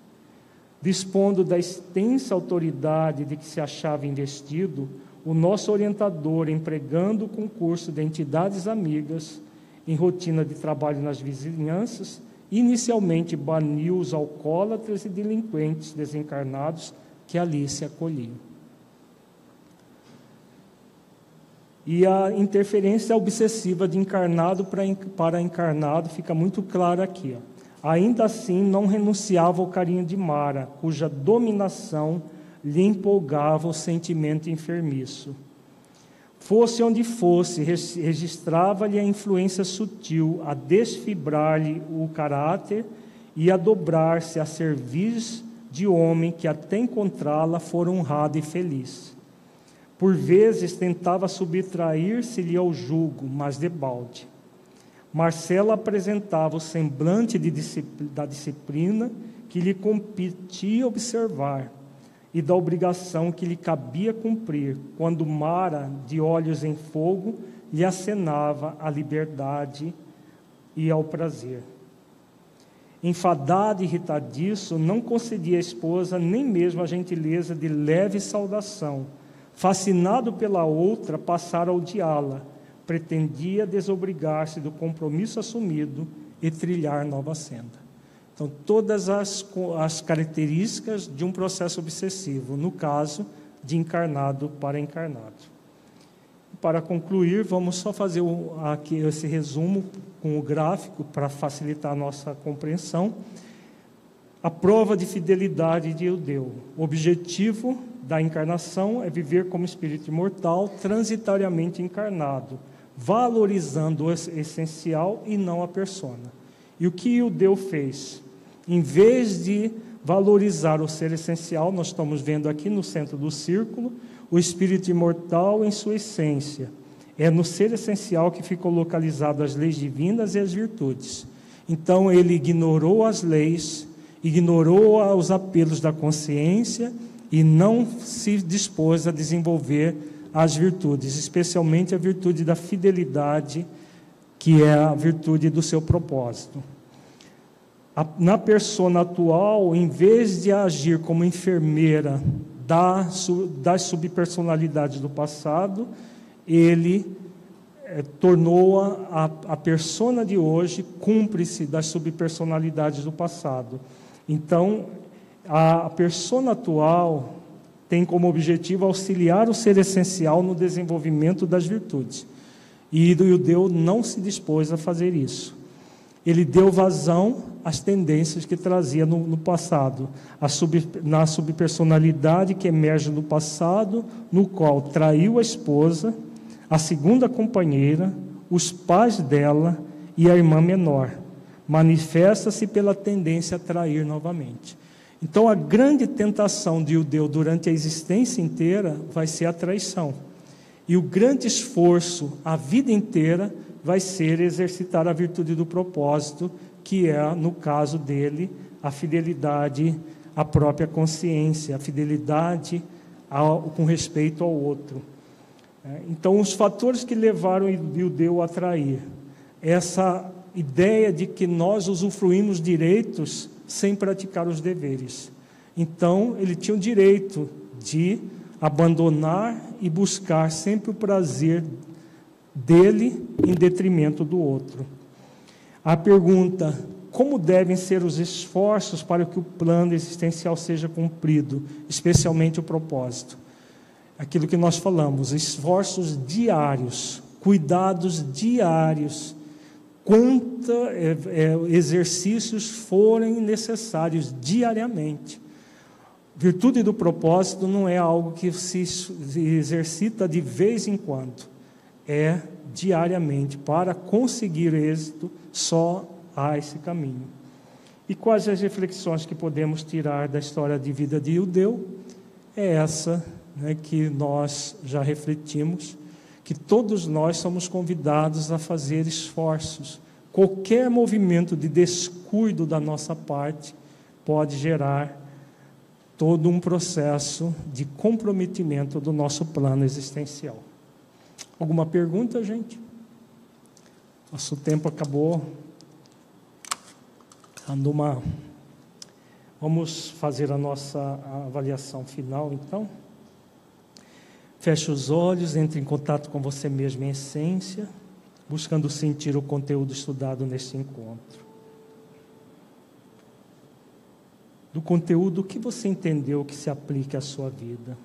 Dispondo da extensa autoridade de que se achava investido, o nosso orientador, empregando o concurso de entidades amigas em rotina de trabalho nas vizinhanças, inicialmente baniu os alcoólatras e delinquentes desencarnados que ali se acolhiam. E a interferência obsessiva de encarnado para encarnado fica muito clara aqui. Ó. Ainda assim, não renunciava ao carinho de Mara, cuja dominação lhe empolgava o sentimento enfermiço. Fosse onde fosse, registrava-lhe a influência sutil, a desfibrar-lhe o caráter e a dobrar-se a serviço de homem que até encontrá-la fora honrado e feliz. Por vezes tentava subtrair-se-lhe ao jugo, mas debalde. Marcela apresentava o semblante da disciplina que lhe competia observar e da obrigação que lhe cabia cumprir, quando Mara, de olhos em fogo, lhe acenava à liberdade e ao prazer. Enfadado e irritadiço, não concedia à esposa nem mesmo a gentileza de leve saudação. Fascinado pela outra, passara a odiá-la. Pretendia desobrigar-se do compromisso assumido e trilhar nova senda. Então, todas as, as características de um processo obsessivo, no caso de encarnado para encarnado. Para concluir, vamos só fazer aqui esse resumo com o gráfico para facilitar a nossa compreensão. A prova de fidelidade de Eudeu. O objetivo da encarnação é viver como espírito imortal, transitoriamente encarnado, valorizando o essencial e não a persona. E o que Eudeu fez? Em vez de valorizar o ser essencial, nós estamos vendo aqui no centro do círculo o espírito imortal em sua essência. É no ser essencial que ficou localizado as leis divinas e as virtudes. Então ele ignorou as leis, ignorou os apelos da consciência e não se dispôs a desenvolver as virtudes, especialmente a virtude da fidelidade, que é a virtude do seu propósito. Na persona atual, em vez de agir como enfermeira das subpersonalidades do passado, ele é, tornou a, a persona de hoje cúmplice das subpersonalidades do passado. Então, a persona atual tem como objetivo auxiliar o ser essencial no desenvolvimento das virtudes. E o judeu não se dispôs a fazer isso. Ele deu vazão às tendências que trazia no, no passado, sub, na subpersonalidade que emerge no passado, no qual traiu a esposa a segunda companheira, os pais dela e a irmã menor. Manifesta-se pela tendência a trair novamente. Então, a grande tentação de judeu durante a existência inteira vai ser a traição. E o grande esforço, a vida inteira, vai ser exercitar a virtude do propósito, que é, no caso dele, a fidelidade à própria consciência, a fidelidade ao, com respeito ao outro. É, então, os fatores que levaram judeu a trair, essa ideia de que nós usufruímos direitos sem praticar os deveres. Então, ele tinha o direito de abandonar e buscar sempre o prazer dele em detrimento do outro. A pergunta: como devem ser os esforços para que o plano existencial seja cumprido, especialmente o propósito? aquilo que nós falamos, esforços diários, cuidados diários, quantos é, é, exercícios forem necessários diariamente. Virtude do propósito não é algo que se exercita de vez em quando, é diariamente. Para conseguir êxito, só há esse caminho. E quais as reflexões que podemos tirar da história de vida de Judeu? É essa né, que nós já refletimos, que todos nós somos convidados a fazer esforços. Qualquer movimento de descuido da nossa parte pode gerar todo um processo de comprometimento do nosso plano existencial. Alguma pergunta, gente? Nosso tempo acabou. Ando uma. Vamos fazer a nossa avaliação final, então. Feche os olhos, entre em contato com você mesmo em essência, buscando sentir o conteúdo estudado neste encontro. Do conteúdo que você entendeu que se aplique à sua vida.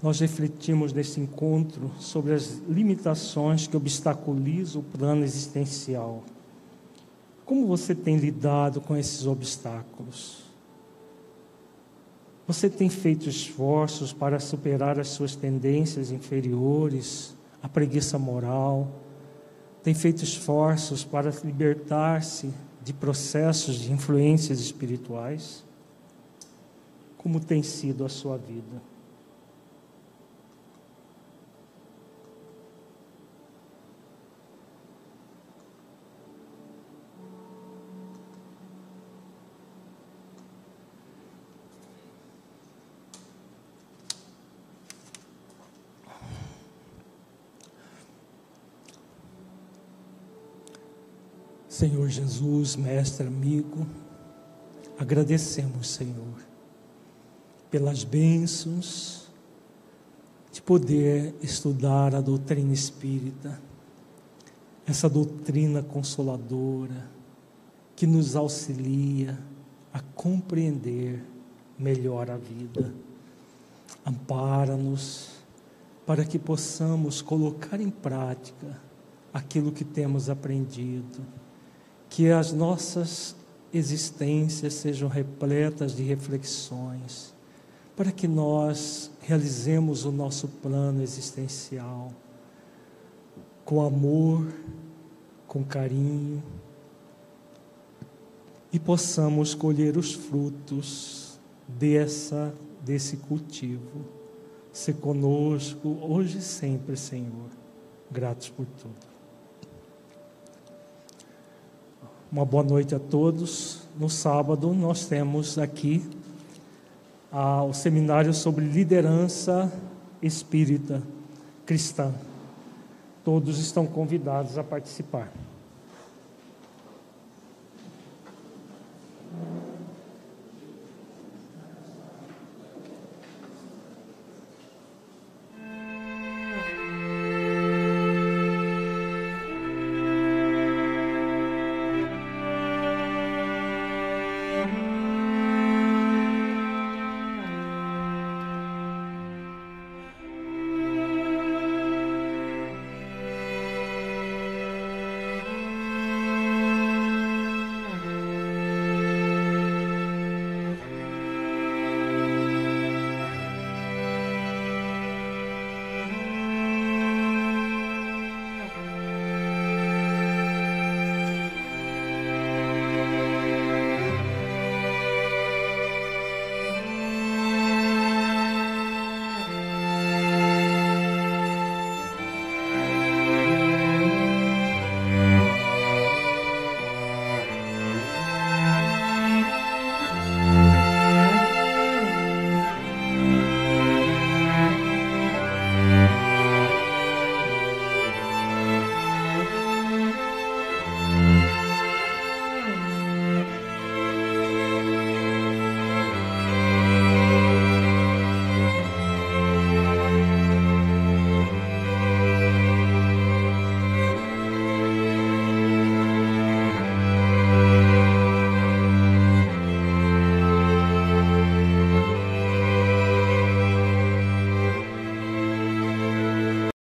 Nós refletimos nesse encontro sobre as limitações que obstaculizam o plano existencial. Como você tem lidado com esses obstáculos? Você tem feito esforços para superar as suas tendências inferiores, a preguiça moral? Tem feito esforços para libertar-se de processos de influências espirituais? Como tem sido a sua vida? Senhor Jesus, mestre, amigo, agradecemos, Senhor, pelas bênçãos de poder estudar a doutrina espírita, essa doutrina consoladora que nos auxilia a compreender melhor a vida. Ampara-nos para que possamos colocar em prática aquilo que temos aprendido que as nossas existências sejam repletas de reflexões, para que nós realizemos o nosso plano existencial com amor, com carinho e possamos colher os frutos dessa desse cultivo. Se conosco hoje e sempre, Senhor. Gratos por tudo. Uma boa noite a todos. No sábado nós temos aqui ah, o seminário sobre liderança espírita cristã. Todos estão convidados a participar.